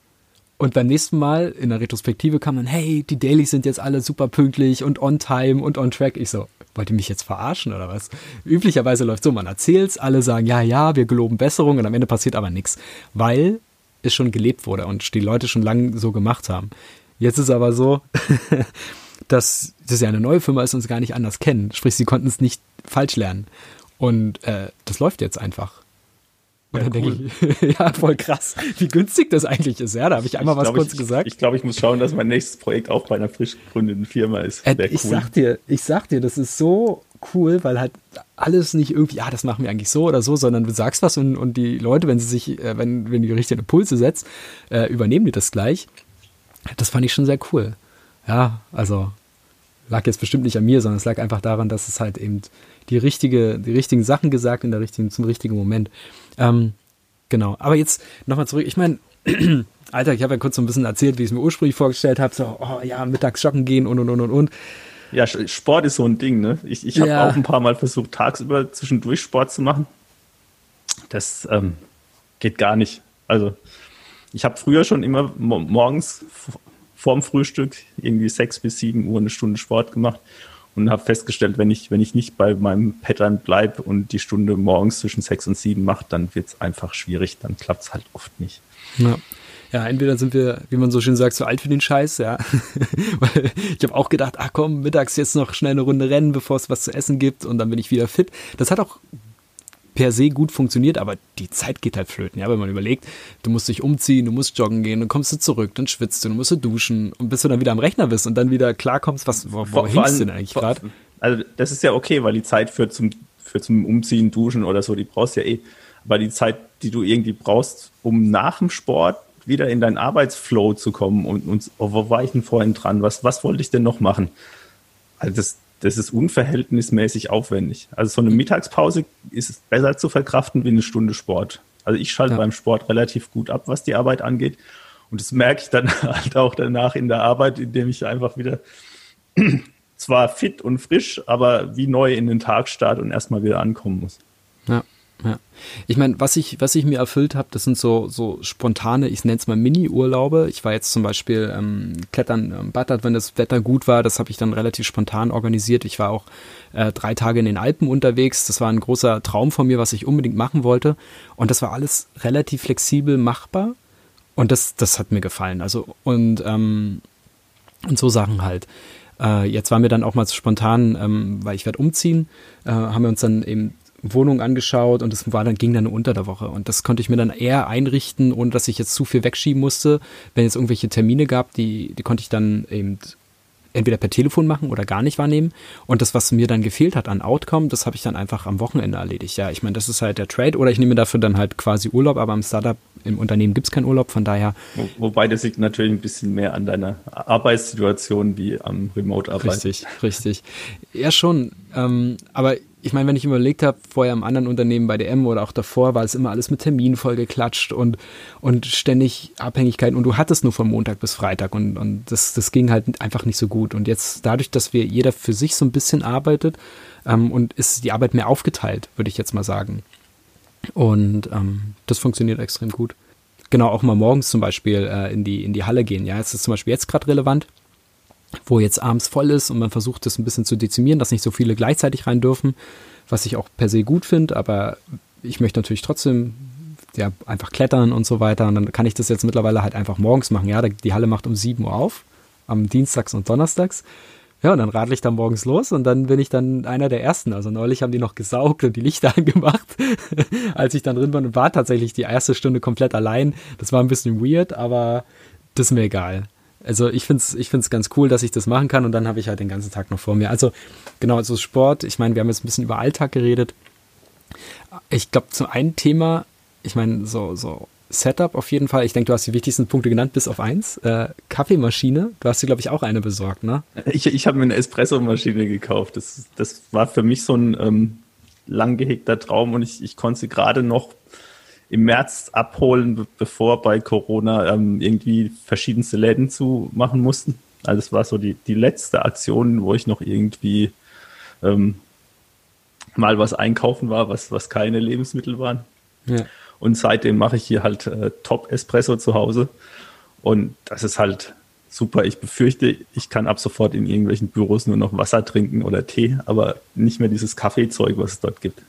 Und beim nächsten Mal in der Retrospektive kam dann, hey, die Dailies sind jetzt alle super pünktlich und on time und on track. Ich so, wollt ihr mich jetzt verarschen oder was? Üblicherweise läuft so, man erzählt's, alle sagen, ja, ja, wir geloben Besserung und am Ende passiert aber nichts, weil es schon gelebt wurde und die Leute schon lange so gemacht haben. Jetzt ist aber so, <laughs> dass das ja eine neue Firma ist und sie gar nicht anders kennen. Sprich, sie konnten es nicht falsch lernen. Und äh, das läuft jetzt einfach. Und ja, dann cool. denke ich, <laughs> ja, voll krass, wie günstig das eigentlich ist. Ja, da habe ich einmal ich was glaub, kurz ich, gesagt. Ich glaube, ich muss schauen, dass mein nächstes Projekt auch bei einer frisch gegründeten Firma ist. Äh, ich cool. sag dir, ich sag dir, das ist so cool, weil halt alles nicht irgendwie, ja, das machen wir eigentlich so oder so, sondern du sagst was und, und die Leute, wenn sie sich, äh, wenn, wenn die richtigen Impulse setzt, äh, übernehmen die das gleich. Das fand ich schon sehr cool. Ja, also lag jetzt bestimmt nicht an mir, sondern es lag einfach daran, dass es halt eben die richtige, die richtigen Sachen gesagt in der richtigen, zum richtigen Moment. Ähm, genau. Aber jetzt nochmal zurück. Ich meine, <clears throat> Alter, ich habe ja kurz so ein bisschen erzählt, wie ich es mir ursprünglich vorgestellt habe. So, oh ja, mittags joggen gehen und und und und und. Ja, Sport ist so ein Ding, ne? Ich, ich habe ja. auch ein paar Mal versucht, tagsüber zwischendurch Sport zu machen. Das ähm, geht gar nicht. Also, ich habe früher schon immer morgens vorm Frühstück irgendwie sechs bis sieben Uhr eine Stunde Sport gemacht und habe festgestellt, wenn ich, wenn ich nicht bei meinem Pattern bleibe und die Stunde morgens zwischen sechs und sieben mache, dann wird es einfach schwierig, dann klappt es halt oft nicht. Ja. Ja, entweder sind wir, wie man so schön sagt, zu alt für den Scheiß, ja. <laughs> ich habe auch gedacht, ach komm, mittags jetzt noch schnell eine Runde rennen, bevor es was zu essen gibt und dann bin ich wieder fit. Das hat auch per se gut funktioniert, aber die Zeit geht halt flöten, ja, wenn man überlegt, du musst dich umziehen, du musst joggen gehen, dann kommst du zurück, dann schwitzt du, dann musst du duschen und bis du dann wieder am Rechner bist und dann wieder klarkommst, was, wo, wo hängst du denn eigentlich gerade? Also das ist ja okay, weil die Zeit für zum, für zum Umziehen, Duschen oder so, die brauchst du ja eh. Aber die Zeit, die du irgendwie brauchst, um nach dem Sport wieder in deinen Arbeitsflow zu kommen und, und oh, wo war ich denn vorhin dran? Was, was wollte ich denn noch machen? Also das, das ist unverhältnismäßig aufwendig. Also so eine Mittagspause ist besser zu verkraften wie eine Stunde Sport. Also ich schalte ja. beim Sport relativ gut ab, was die Arbeit angeht. Und das merke ich dann <laughs> halt auch danach in der Arbeit, indem ich einfach wieder <clears throat> zwar fit und frisch, aber wie neu in den Tag starte und erstmal wieder ankommen muss. Ja. Ja. Ich meine, was ich, was ich mir erfüllt habe, das sind so, so spontane, ich nenne es mal Mini-Urlaube. Ich war jetzt zum Beispiel ähm, klettern ähm, Battert, wenn das Wetter gut war. Das habe ich dann relativ spontan organisiert. Ich war auch äh, drei Tage in den Alpen unterwegs. Das war ein großer Traum von mir, was ich unbedingt machen wollte. Und das war alles relativ flexibel machbar. Und das, das hat mir gefallen. Also, und, ähm, und so Sachen halt. Äh, jetzt waren wir dann auch mal spontan, ähm, weil ich werde umziehen, äh, haben wir uns dann eben Wohnung angeschaut und es war dann ging dann unter der Woche und das konnte ich mir dann eher einrichten, ohne dass ich jetzt zu viel wegschieben musste. Wenn es irgendwelche Termine gab, die die konnte ich dann eben entweder per Telefon machen oder gar nicht wahrnehmen. Und das, was mir dann gefehlt hat an Outcome, das habe ich dann einfach am Wochenende erledigt. Ja, ich meine, das ist halt der Trade oder ich nehme dafür dann halt quasi Urlaub, aber im Startup, im Unternehmen gibt es keinen Urlaub, von daher. Wo, wobei das liegt natürlich ein bisschen mehr an deiner Arbeitssituation wie am Remote-Arbeit. Richtig, richtig. Ja, schon. Ähm, aber ich meine, wenn ich überlegt habe, vorher im anderen Unternehmen bei DM oder auch davor, war es immer alles mit Terminen vollgeklatscht und, und ständig Abhängigkeiten und du hattest nur von Montag bis Freitag und, und das, das ging halt einfach nicht so gut. Und jetzt dadurch, dass wir jeder für sich so ein bisschen arbeitet ähm, und ist die Arbeit mehr aufgeteilt, würde ich jetzt mal sagen. Und ähm, das funktioniert extrem gut. Genau, auch mal morgens zum Beispiel äh, in, die, in die Halle gehen. Ja, es ist zum Beispiel jetzt gerade relevant wo jetzt abends voll ist und man versucht das ein bisschen zu dezimieren, dass nicht so viele gleichzeitig rein dürfen, was ich auch per se gut finde, aber ich möchte natürlich trotzdem ja, einfach klettern und so weiter und dann kann ich das jetzt mittlerweile halt einfach morgens machen. Ja, die Halle macht um 7 Uhr auf, am Dienstags und Donnerstags. Ja, und dann radle ich da morgens los und dann bin ich dann einer der Ersten. Also neulich haben die noch gesaugt und die Lichter <laughs> angemacht, als ich dann drin war und war tatsächlich die erste Stunde komplett allein. Das war ein bisschen weird, aber das ist mir egal. Also ich finde es ich find's ganz cool, dass ich das machen kann und dann habe ich halt den ganzen Tag noch vor mir. Also genau, also Sport, ich meine, wir haben jetzt ein bisschen über Alltag geredet. Ich glaube, zu einem Thema, ich meine, so, so Setup auf jeden Fall. Ich denke, du hast die wichtigsten Punkte genannt, bis auf eins. Äh, Kaffeemaschine, du hast dir, glaube ich, auch eine besorgt, ne? Ich, ich habe mir eine Espressomaschine gekauft. Das, das war für mich so ein ähm, lang gehegter Traum und ich, ich konnte sie gerade noch im März abholen, bevor bei Corona ähm, irgendwie verschiedenste Läden zu machen mussten. Also es war so die, die letzte Aktion, wo ich noch irgendwie ähm, mal was einkaufen war, was, was keine Lebensmittel waren. Ja. Und seitdem mache ich hier halt äh, Top-Espresso zu Hause. Und das ist halt super. Ich befürchte, ich kann ab sofort in irgendwelchen Büros nur noch Wasser trinken oder Tee, aber nicht mehr dieses Kaffeezeug, was es dort gibt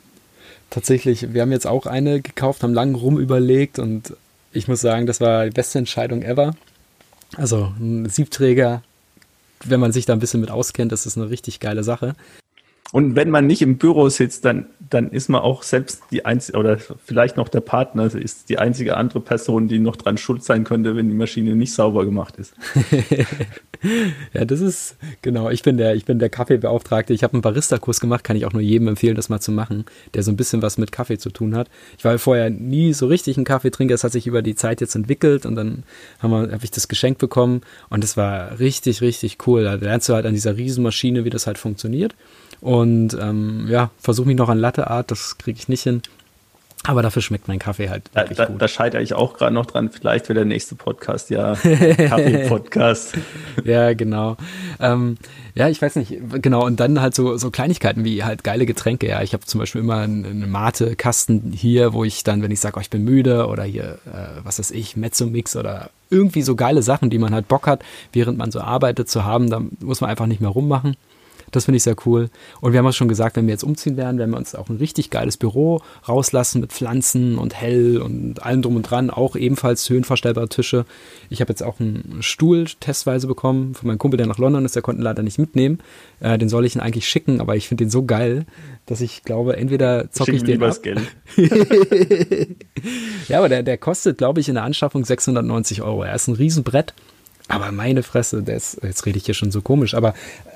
tatsächlich, wir haben jetzt auch eine gekauft, haben lang rum überlegt und ich muss sagen, das war die beste Entscheidung ever. Also ein Siebträger, wenn man sich da ein bisschen mit auskennt, das ist eine richtig geile Sache. Und wenn man nicht im Büro sitzt, dann, dann ist man auch selbst die einzige, oder vielleicht noch der Partner, also ist die einzige andere Person, die noch dran schuld sein könnte, wenn die Maschine nicht sauber gemacht ist. <laughs> ja, das ist, genau, ich bin der, ich bin der Kaffeebeauftragte. Ich habe einen Barista-Kurs gemacht, kann ich auch nur jedem empfehlen, das mal zu machen, der so ein bisschen was mit Kaffee zu tun hat. Ich war vorher nie so richtig ein Kaffeetrinker, es hat sich über die Zeit jetzt entwickelt und dann habe hab ich das Geschenk bekommen und es war richtig, richtig cool. Da lernst du halt an dieser Riesenmaschine, wie das halt funktioniert. Und ähm, ja, versuche mich noch an Latte Art, das kriege ich nicht hin. Aber dafür schmeckt mein Kaffee halt da, da, gut. Da scheitere ich auch gerade noch dran. Vielleicht wird der nächste Podcast ja <laughs> Kaffee-Podcast. ja, genau. Ähm, ja, ich weiß nicht. Genau. Und dann halt so, so Kleinigkeiten wie halt geile Getränke. Ja, ich habe zum Beispiel immer einen Mate-Kasten hier, wo ich dann, wenn ich sage, oh, ich bin müde oder hier, äh, was weiß ich, Mezzo-Mix oder irgendwie so geile Sachen, die man halt Bock hat, während man so arbeitet zu haben, da muss man einfach nicht mehr rummachen. Das finde ich sehr cool. Und wir haben auch schon gesagt, wenn wir jetzt umziehen werden, werden wir uns auch ein richtig geiles Büro rauslassen mit Pflanzen und hell und allem drum und dran. Auch ebenfalls höhenverstellbare Tische. Ich habe jetzt auch einen Stuhl testweise bekommen von meinem Kumpel, der nach London ist. Der konnte ihn leider nicht mitnehmen. Äh, den soll ich ihn eigentlich schicken, aber ich finde den so geil, dass ich glaube, entweder zocke ich den ab. Geld. <laughs> ja, aber der, der kostet, glaube ich, in der Anschaffung 690 Euro. Er ist ein Riesenbrett. Aber meine Fresse, der ist, jetzt rede ich hier schon so komisch, aber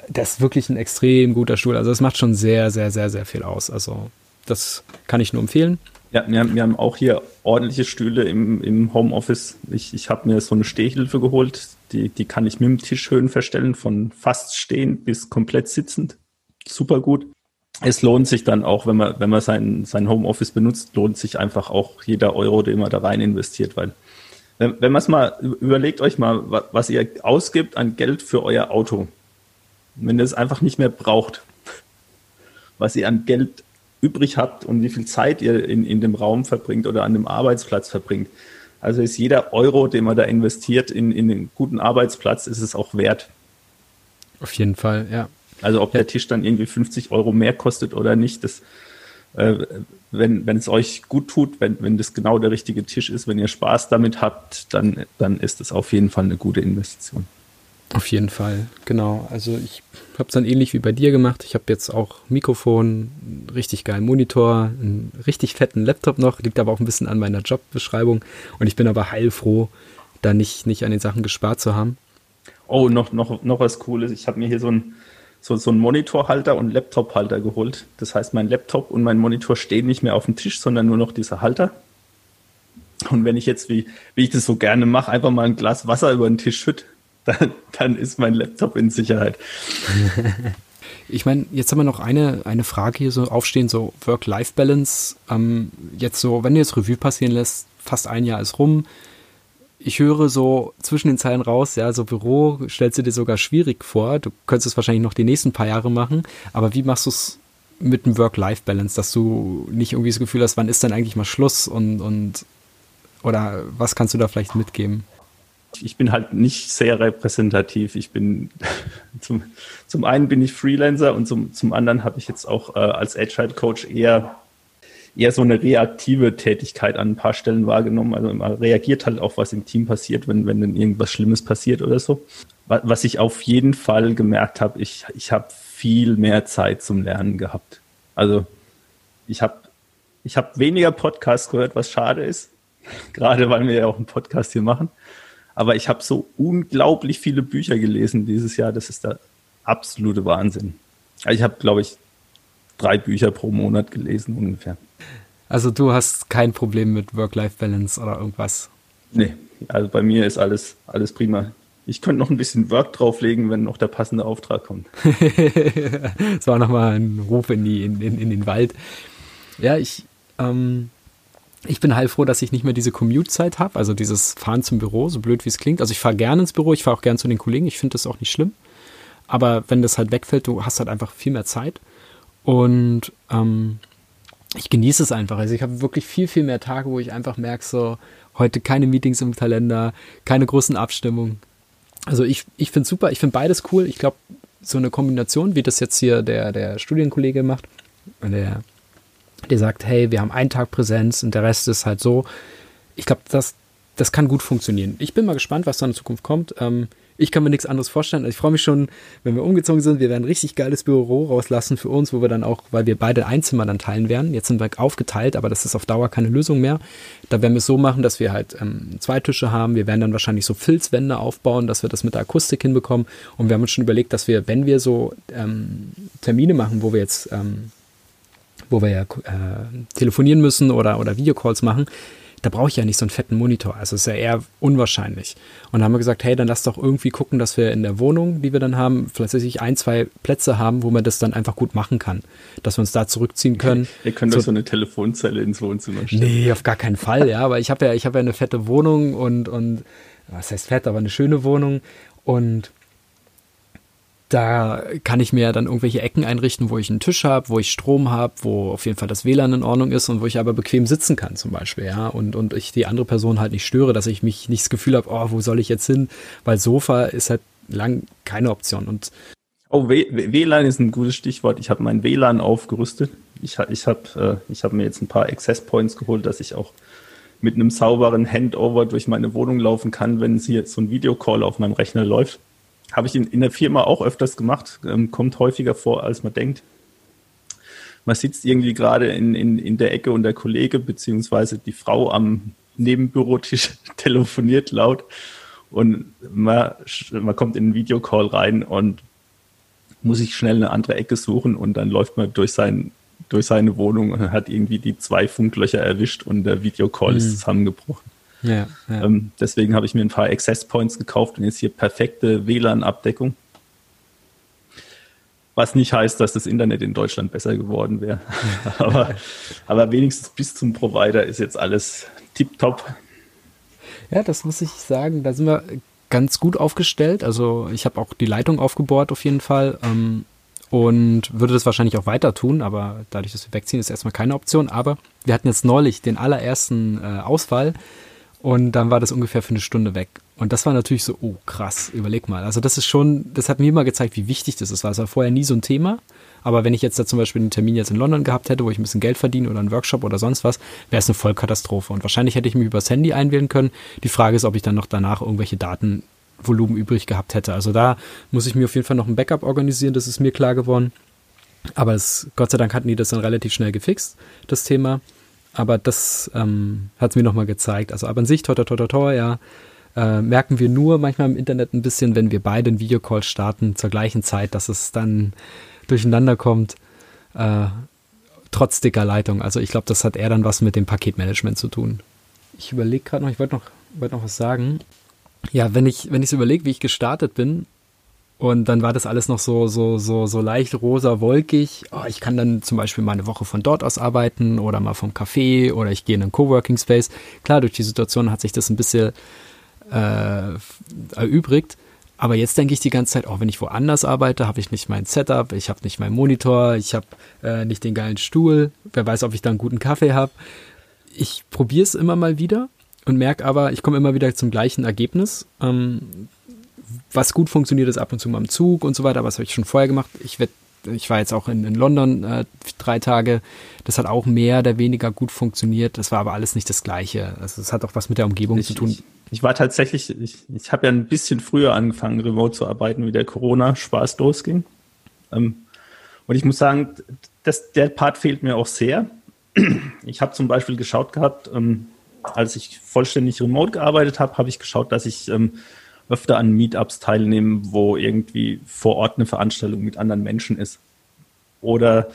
das ist wirklich ein extrem guter Stuhl. Also es macht schon sehr, sehr, sehr, sehr viel aus. Also das kann ich nur empfehlen. Ja, wir haben, wir haben auch hier ordentliche Stühle im, im Homeoffice. Ich, ich habe mir so eine Stehhilfe geholt. Die, die kann ich mit dem Tischhöhen verstellen, von fast stehend bis komplett sitzend. Super gut. Es lohnt sich dann auch, wenn man, wenn man sein, sein Homeoffice benutzt, lohnt sich einfach auch jeder Euro, den man da rein investiert, weil wenn, wenn man es mal überlegt euch mal, was ihr ausgibt an Geld für euer Auto. Wenn ihr es einfach nicht mehr braucht, was ihr an Geld übrig habt und wie viel Zeit ihr in, in dem Raum verbringt oder an dem Arbeitsplatz verbringt. Also ist jeder Euro, den man da investiert in, in einen guten Arbeitsplatz, ist es auch wert. Auf jeden Fall, ja. Also ob ja. der Tisch dann irgendwie 50 Euro mehr kostet oder nicht, das äh, wenn, wenn es euch gut tut, wenn, wenn das genau der richtige Tisch ist, wenn ihr Spaß damit habt, dann, dann ist das auf jeden Fall eine gute Investition. Auf jeden Fall, genau. Also ich habe es dann ähnlich wie bei dir gemacht. Ich habe jetzt auch Mikrofon, richtig geilen Monitor, einen richtig fetten Laptop noch, liegt aber auch ein bisschen an meiner Jobbeschreibung. Und ich bin aber heilfroh, da nicht, nicht an den Sachen gespart zu haben. Oh, noch, noch, noch was Cooles. Ich habe mir hier so einen so, so Monitorhalter und Laptophalter geholt. Das heißt, mein Laptop und mein Monitor stehen nicht mehr auf dem Tisch, sondern nur noch dieser Halter. Und wenn ich jetzt, wie, wie ich das so gerne mache, einfach mal ein Glas Wasser über den Tisch schütte, dann, dann ist mein Laptop in Sicherheit. <laughs> Ich meine, jetzt haben wir noch eine, eine Frage hier so aufstehen, so Work-Life-Balance. Ähm, jetzt so, wenn du jetzt Revue passieren lässt, fast ein Jahr ist rum. Ich höre so zwischen den Zeilen raus, ja, so Büro stellst du dir sogar schwierig vor. Du könntest es wahrscheinlich noch die nächsten paar Jahre machen. Aber wie machst du es mit dem Work-Life-Balance, dass du nicht irgendwie das Gefühl hast, wann ist denn eigentlich mal Schluss und, und oder was kannst du da vielleicht mitgeben? Ich bin halt nicht sehr repräsentativ. Ich bin <laughs> zum, zum einen bin ich Freelancer und zum, zum anderen habe ich jetzt auch äh, als Agile Coach eher eher so eine reaktive Tätigkeit an ein paar Stellen wahrgenommen. Also man reagiert halt auf was im Team passiert, wenn, wenn dann irgendwas Schlimmes passiert oder so. Was ich auf jeden Fall gemerkt habe, ich, ich habe viel mehr Zeit zum Lernen gehabt. Also ich habe ich hab weniger Podcasts gehört, was schade ist, <laughs> gerade weil wir ja auch einen Podcast hier machen. Aber ich habe so unglaublich viele Bücher gelesen dieses Jahr, das ist der absolute Wahnsinn. Also ich habe, glaube ich, drei Bücher pro Monat gelesen ungefähr. Also du hast kein Problem mit Work-Life-Balance oder irgendwas? Nee, also bei mir ist alles, alles prima. Ich könnte noch ein bisschen Work drauflegen, wenn noch der passende Auftrag kommt. <laughs> das war nochmal ein Ruf in, die, in, in, in den Wald. Ja, ich, ähm, ich bin heilfroh, dass ich nicht mehr diese Commute-Zeit habe, also dieses Fahren zum Büro, so blöd wie es klingt. Also ich fahre gerne ins Büro, ich fahre auch gerne zu den Kollegen, ich finde das auch nicht schlimm. Aber wenn das halt wegfällt, du hast halt einfach viel mehr Zeit. Und ähm, ich genieße es einfach. Also ich habe wirklich viel, viel mehr Tage, wo ich einfach merke, so heute keine Meetings im Kalender, keine großen Abstimmungen. Also ich, ich finde super, ich finde beides cool. Ich glaube, so eine Kombination, wie das jetzt hier der, der Studienkollege macht, der, der sagt, hey, wir haben einen Tag Präsenz und der Rest ist halt so. Ich glaube, das, das kann gut funktionieren. Ich bin mal gespannt, was da in Zukunft kommt. Ähm, ich kann mir nichts anderes vorstellen. Also ich freue mich schon, wenn wir umgezogen sind. Wir werden ein richtig geiles Büro rauslassen für uns, wo wir dann auch, weil wir beide ein Zimmer dann teilen werden. Jetzt sind wir aufgeteilt, aber das ist auf Dauer keine Lösung mehr. Da werden wir es so machen, dass wir halt ähm, zwei Tische haben. Wir werden dann wahrscheinlich so Filzwände aufbauen, dass wir das mit der Akustik hinbekommen. Und wir haben uns schon überlegt, dass wir, wenn wir so ähm, Termine machen, wo wir jetzt, ähm, wo wir ja äh, telefonieren müssen oder, oder Videocalls machen, da brauche ich ja nicht so einen fetten Monitor. Also ist ja eher unwahrscheinlich. Und dann haben wir gesagt, hey, dann lass doch irgendwie gucken, dass wir in der Wohnung, die wir dann haben, vielleicht ich ein, zwei Plätze haben, wo man das dann einfach gut machen kann. Dass wir uns da zurückziehen können. <laughs> Ihr könnt so, doch so eine Telefonzelle ins Wohnzimmer stellen. Nee, auf gar keinen Fall, ja. Aber ich habe ja, ich habe ja eine fette Wohnung und, und was heißt fett, aber eine schöne Wohnung. Und da kann ich mir dann irgendwelche Ecken einrichten, wo ich einen Tisch habe, wo ich Strom habe, wo auf jeden Fall das WLAN in Ordnung ist und wo ich aber bequem sitzen kann zum Beispiel, ja, und, und ich die andere Person halt nicht störe, dass ich mich nicht das Gefühl habe, oh, wo soll ich jetzt hin, weil Sofa ist halt lang keine Option und Oh, WLAN ist ein gutes Stichwort. Ich habe mein WLAN aufgerüstet. Ich, ich habe äh, hab mir jetzt ein paar Access Points geholt, dass ich auch mit einem sauberen Handover durch meine Wohnung laufen kann, wenn hier so ein Videocall auf meinem Rechner läuft. Habe ich in, in der Firma auch öfters gemacht, ähm, kommt häufiger vor, als man denkt. Man sitzt irgendwie gerade in, in, in der Ecke und der Kollege beziehungsweise die Frau am Nebenbürotisch <laughs> telefoniert laut und man, man kommt in einen Videocall rein und muss sich schnell eine andere Ecke suchen und dann läuft man durch, sein, durch seine Wohnung und hat irgendwie die zwei Funklöcher erwischt und der Videocall mhm. ist zusammengebrochen. Ja, ja. Ähm, deswegen habe ich mir ein paar Access Points gekauft und jetzt hier perfekte WLAN-Abdeckung. Was nicht heißt, dass das Internet in Deutschland besser geworden wäre. <laughs> aber, aber wenigstens bis zum Provider ist jetzt alles tipptopp. Ja, das muss ich sagen. Da sind wir ganz gut aufgestellt. Also ich habe auch die Leitung aufgebohrt auf jeden Fall. Ähm, und würde das wahrscheinlich auch weiter tun, aber dadurch, dass wir wegziehen, ist erstmal keine Option. Aber wir hatten jetzt neulich den allerersten äh, Ausfall und dann war das ungefähr für eine Stunde weg. Und das war natürlich so, oh krass, überleg mal. Also das ist schon, das hat mir immer gezeigt, wie wichtig das ist. Es war vorher nie so ein Thema. Aber wenn ich jetzt da zum Beispiel einen Termin jetzt in London gehabt hätte, wo ich ein bisschen Geld verdiene oder einen Workshop oder sonst was, wäre es eine Vollkatastrophe. Und wahrscheinlich hätte ich mich übers Handy einwählen können. Die Frage ist, ob ich dann noch danach irgendwelche Daten Volumen übrig gehabt hätte. Also da muss ich mir auf jeden Fall noch ein Backup organisieren, das ist mir klar geworden. Aber es, Gott sei Dank hatten die das dann relativ schnell gefixt, das Thema. Aber das ähm, hat es mir nochmal gezeigt. Also aber an sich, toi, toi, toi, toi, ja, äh, merken wir nur manchmal im Internet ein bisschen, wenn wir beide einen Videocall starten zur gleichen Zeit, dass es dann durcheinander kommt, äh, trotz dicker Leitung. Also ich glaube, das hat eher dann was mit dem Paketmanagement zu tun. Ich überlege gerade noch, ich wollte noch, wollt noch was sagen. Ja, wenn ich, wenn ich so überlege, wie ich gestartet bin, und dann war das alles noch so, so, so, so leicht rosa wolkig. Oh, ich kann dann zum Beispiel mal eine Woche von dort aus arbeiten oder mal vom Café oder ich gehe in einen Coworking Space. Klar, durch die Situation hat sich das ein bisschen äh, erübrigt. Aber jetzt denke ich die ganze Zeit, auch wenn ich woanders arbeite, habe ich nicht mein Setup, ich habe nicht meinen Monitor, ich habe äh, nicht den geilen Stuhl, wer weiß, ob ich da einen guten Kaffee habe. Ich probiere es immer mal wieder und merke aber, ich komme immer wieder zum gleichen Ergebnis. Ähm, was gut funktioniert, ist ab und zu mal im Zug und so weiter, aber das habe ich schon vorher gemacht. Ich werd, ich war jetzt auch in, in London äh, drei Tage. Das hat auch mehr oder weniger gut funktioniert. Das war aber alles nicht das Gleiche. Also es hat auch was mit der Umgebung ich, zu tun. Ich, ich war tatsächlich, ich, ich habe ja ein bisschen früher angefangen, remote zu arbeiten, wie der Corona-Spaß losging. Ähm, und ich muss sagen, das, der Part fehlt mir auch sehr. Ich habe zum Beispiel geschaut gehabt, ähm, als ich vollständig remote gearbeitet habe, habe ich geschaut, dass ich ähm, öfter an Meetups teilnehme, wo irgendwie vor Ort eine Veranstaltung mit anderen Menschen ist. Oder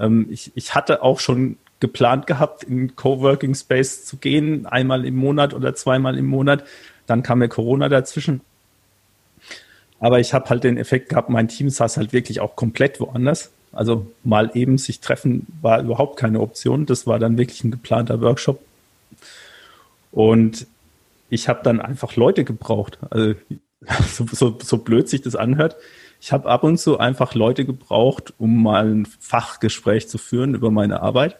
ähm, ich, ich hatte auch schon geplant gehabt, in Coworking Space zu gehen, einmal im Monat oder zweimal im Monat. Dann kam mir Corona dazwischen. Aber ich habe halt den Effekt gehabt, mein Team saß halt wirklich auch komplett woanders. Also mal eben sich treffen war überhaupt keine Option. Das war dann wirklich ein geplanter Workshop. Und ich habe dann einfach Leute gebraucht. Also <laughs> so, so, so blöd sich das anhört. Ich habe ab und zu einfach Leute gebraucht, um mal ein Fachgespräch zu führen über meine Arbeit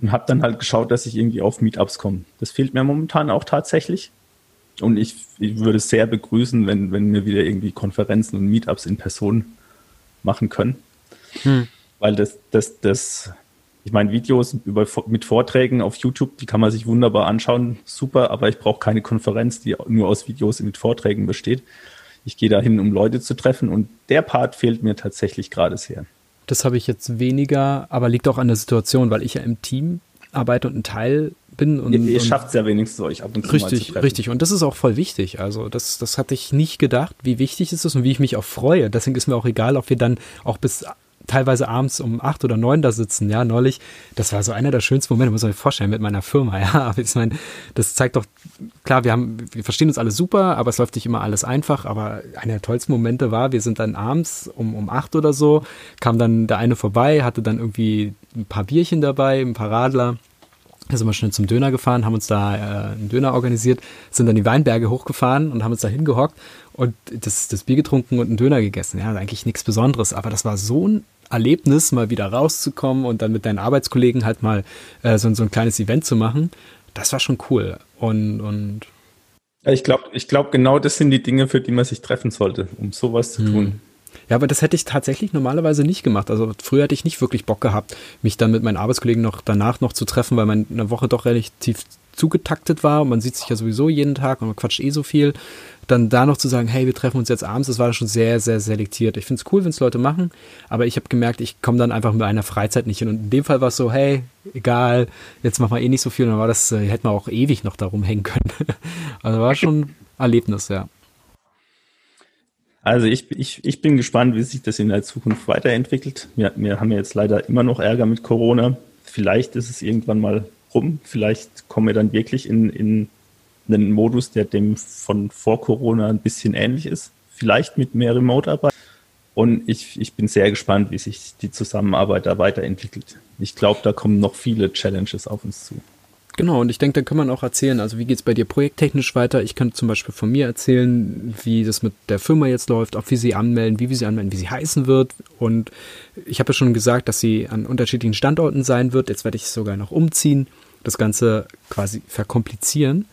und habe dann halt geschaut, dass ich irgendwie auf Meetups komme. Das fehlt mir momentan auch tatsächlich. Und ich, ich würde es sehr begrüßen, wenn, wenn wir wieder irgendwie Konferenzen und Meetups in Person machen können. Hm. Weil das, das, das, ich meine, Videos über, mit Vorträgen auf YouTube, die kann man sich wunderbar anschauen, super, aber ich brauche keine Konferenz, die nur aus Videos mit Vorträgen besteht. Ich gehe dahin, um Leute zu treffen und der Part fehlt mir tatsächlich gerade sehr. Das habe ich jetzt weniger, aber liegt auch an der Situation, weil ich ja im Team arbeite und ein Teil bin. Und, ihr, ihr schafft es ja wenigstens euch ab und zu Richtig, mal zu treffen. richtig. Und das ist auch voll wichtig. Also das, das hatte ich nicht gedacht, wie wichtig es ist und wie ich mich auch freue. Deswegen ist mir auch egal, ob wir dann auch bis teilweise abends um acht oder neun da sitzen, ja, neulich. Das war so einer der schönsten Momente, muss man sich vorstellen, mit meiner Firma, <laughs> ja. Aber ich meine, das zeigt doch, klar, wir haben, wir verstehen uns alle super, aber es läuft nicht immer alles einfach. Aber einer der tollsten Momente war, wir sind dann abends um, um acht oder so, kam dann der eine vorbei, hatte dann irgendwie ein paar Bierchen dabei, ein paar Radler. Da sind wir schnell zum Döner gefahren, haben uns da äh, einen Döner organisiert, sind dann die Weinberge hochgefahren und haben uns da hingehockt und das, das Bier getrunken und einen Döner gegessen. Ja, eigentlich nichts Besonderes, aber das war so ein Erlebnis, mal wieder rauszukommen und dann mit deinen Arbeitskollegen halt mal äh, so, so ein kleines Event zu machen. Das war schon cool. Und, und ich glaube, ich glaube, genau das sind die Dinge, für die man sich treffen sollte, um sowas zu tun. Hm. Ja, aber das hätte ich tatsächlich normalerweise nicht gemacht. Also früher hätte ich nicht wirklich Bock gehabt, mich dann mit meinen Arbeitskollegen noch danach noch zu treffen, weil meine Woche doch relativ zugetaktet war. Man sieht sich ja sowieso jeden Tag und man quatscht eh so viel. Dann da noch zu sagen, hey, wir treffen uns jetzt abends, das war schon sehr, sehr selektiert. Ich finde es cool, wenn es Leute machen, aber ich habe gemerkt, ich komme dann einfach mit einer Freizeit nicht hin. Und in dem Fall war es so, hey, egal, jetzt machen wir eh nicht so viel. Und dann war das, äh, hätten wir auch ewig noch darum hängen können. <laughs> also war schon Erlebnis, ja. Also ich, ich, ich bin gespannt, wie sich das in der Zukunft weiterentwickelt. Wir, wir haben jetzt leider immer noch Ärger mit Corona. Vielleicht ist es irgendwann mal rum. Vielleicht kommen wir dann wirklich in, in einen Modus, der dem von vor Corona ein bisschen ähnlich ist. Vielleicht mit mehr Remote-Arbeit. Und ich, ich bin sehr gespannt, wie sich die Zusammenarbeit da weiterentwickelt. Ich glaube, da kommen noch viele Challenges auf uns zu. Genau, und ich denke, da kann man auch erzählen, also wie geht es bei dir projekttechnisch weiter? Ich kann zum Beispiel von mir erzählen, wie das mit der Firma jetzt läuft, ob wir sie anmelden, wie wir sie anmelden, wie sie heißen wird. Und ich habe ja schon gesagt, dass sie an unterschiedlichen Standorten sein wird. Jetzt werde ich sogar noch umziehen, das Ganze quasi verkomplizieren.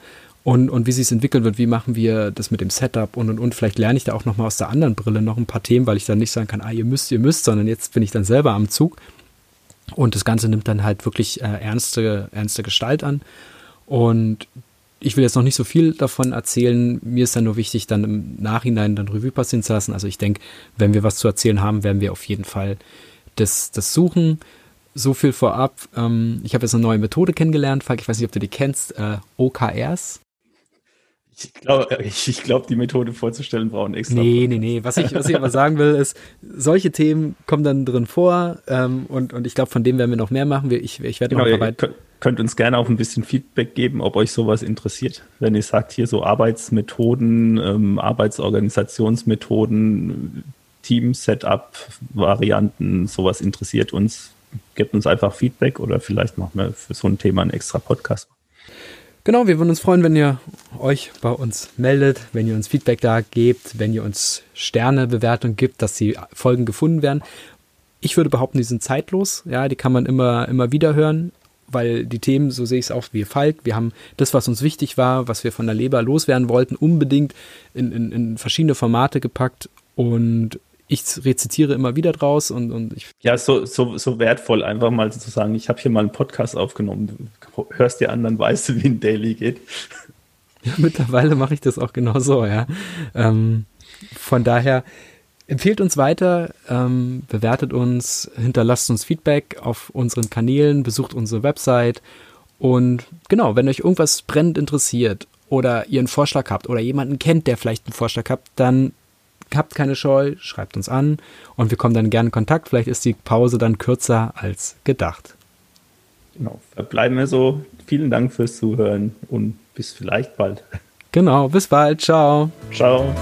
Und, und wie sich es entwickeln wird, wie machen wir das mit dem Setup und und und. Vielleicht lerne ich da auch nochmal aus der anderen Brille noch ein paar Themen, weil ich dann nicht sagen kann, ah, ihr müsst, ihr müsst, sondern jetzt bin ich dann selber am Zug und das Ganze nimmt dann halt wirklich äh, ernste, ernste Gestalt an. Und ich will jetzt noch nicht so viel davon erzählen. Mir ist dann nur wichtig, dann im Nachhinein dann Revue passieren zu lassen. Also ich denke, wenn wir was zu erzählen haben, werden wir auf jeden Fall das, das suchen. So viel vorab. Ähm, ich habe jetzt eine neue Methode kennengelernt, Falk. Ich weiß nicht, ob du die kennst. Äh, OKRs. Ich glaube, ich, glaub, die Methode vorzustellen brauchen extra. Nee, nee, nee. Was ich, was ich aber sagen will, ist, solche Themen kommen dann drin vor ähm, und, und ich glaube, von dem werden wir noch mehr machen. Ich, ich werde genau, noch ihr könnt, könnt uns gerne auch ein bisschen Feedback geben, ob euch sowas interessiert. Wenn ihr sagt, hier so Arbeitsmethoden, ähm, Arbeitsorganisationsmethoden, Team-Setup-Varianten, sowas interessiert uns, gebt uns einfach Feedback oder vielleicht machen wir für so ein Thema einen extra Podcast. Genau, wir würden uns freuen, wenn ihr euch bei uns meldet, wenn ihr uns Feedback da gebt, wenn ihr uns Sternebewertung gibt, dass die Folgen gefunden werden. Ich würde behaupten, die sind zeitlos. Ja, die kann man immer, immer wieder hören, weil die Themen, so sehe ich es auch wie Falk, wir haben das, was uns wichtig war, was wir von der Leber loswerden wollten, unbedingt in, in, in verschiedene Formate gepackt und ich rezitiere immer wieder draus und, und ich. Ja, so, so, so wertvoll, einfach mal zu sagen, ich habe hier mal einen Podcast aufgenommen. Du hörst dir an, dann weißt du, wie ein Daily geht. Ja, mittlerweile mache ich das auch genau so, ja. Ähm, von daher empfehlt uns weiter, ähm, bewertet uns, hinterlasst uns Feedback auf unseren Kanälen, besucht unsere Website und genau, wenn euch irgendwas brennend interessiert oder ihr einen Vorschlag habt oder jemanden kennt, der vielleicht einen Vorschlag habt, dann habt keine Scheu, schreibt uns an und wir kommen dann gerne in Kontakt. Vielleicht ist die Pause dann kürzer als gedacht. Genau, verbleiben wir so. Vielen Dank fürs Zuhören und bis vielleicht bald. Genau, bis bald. Ciao. Ciao.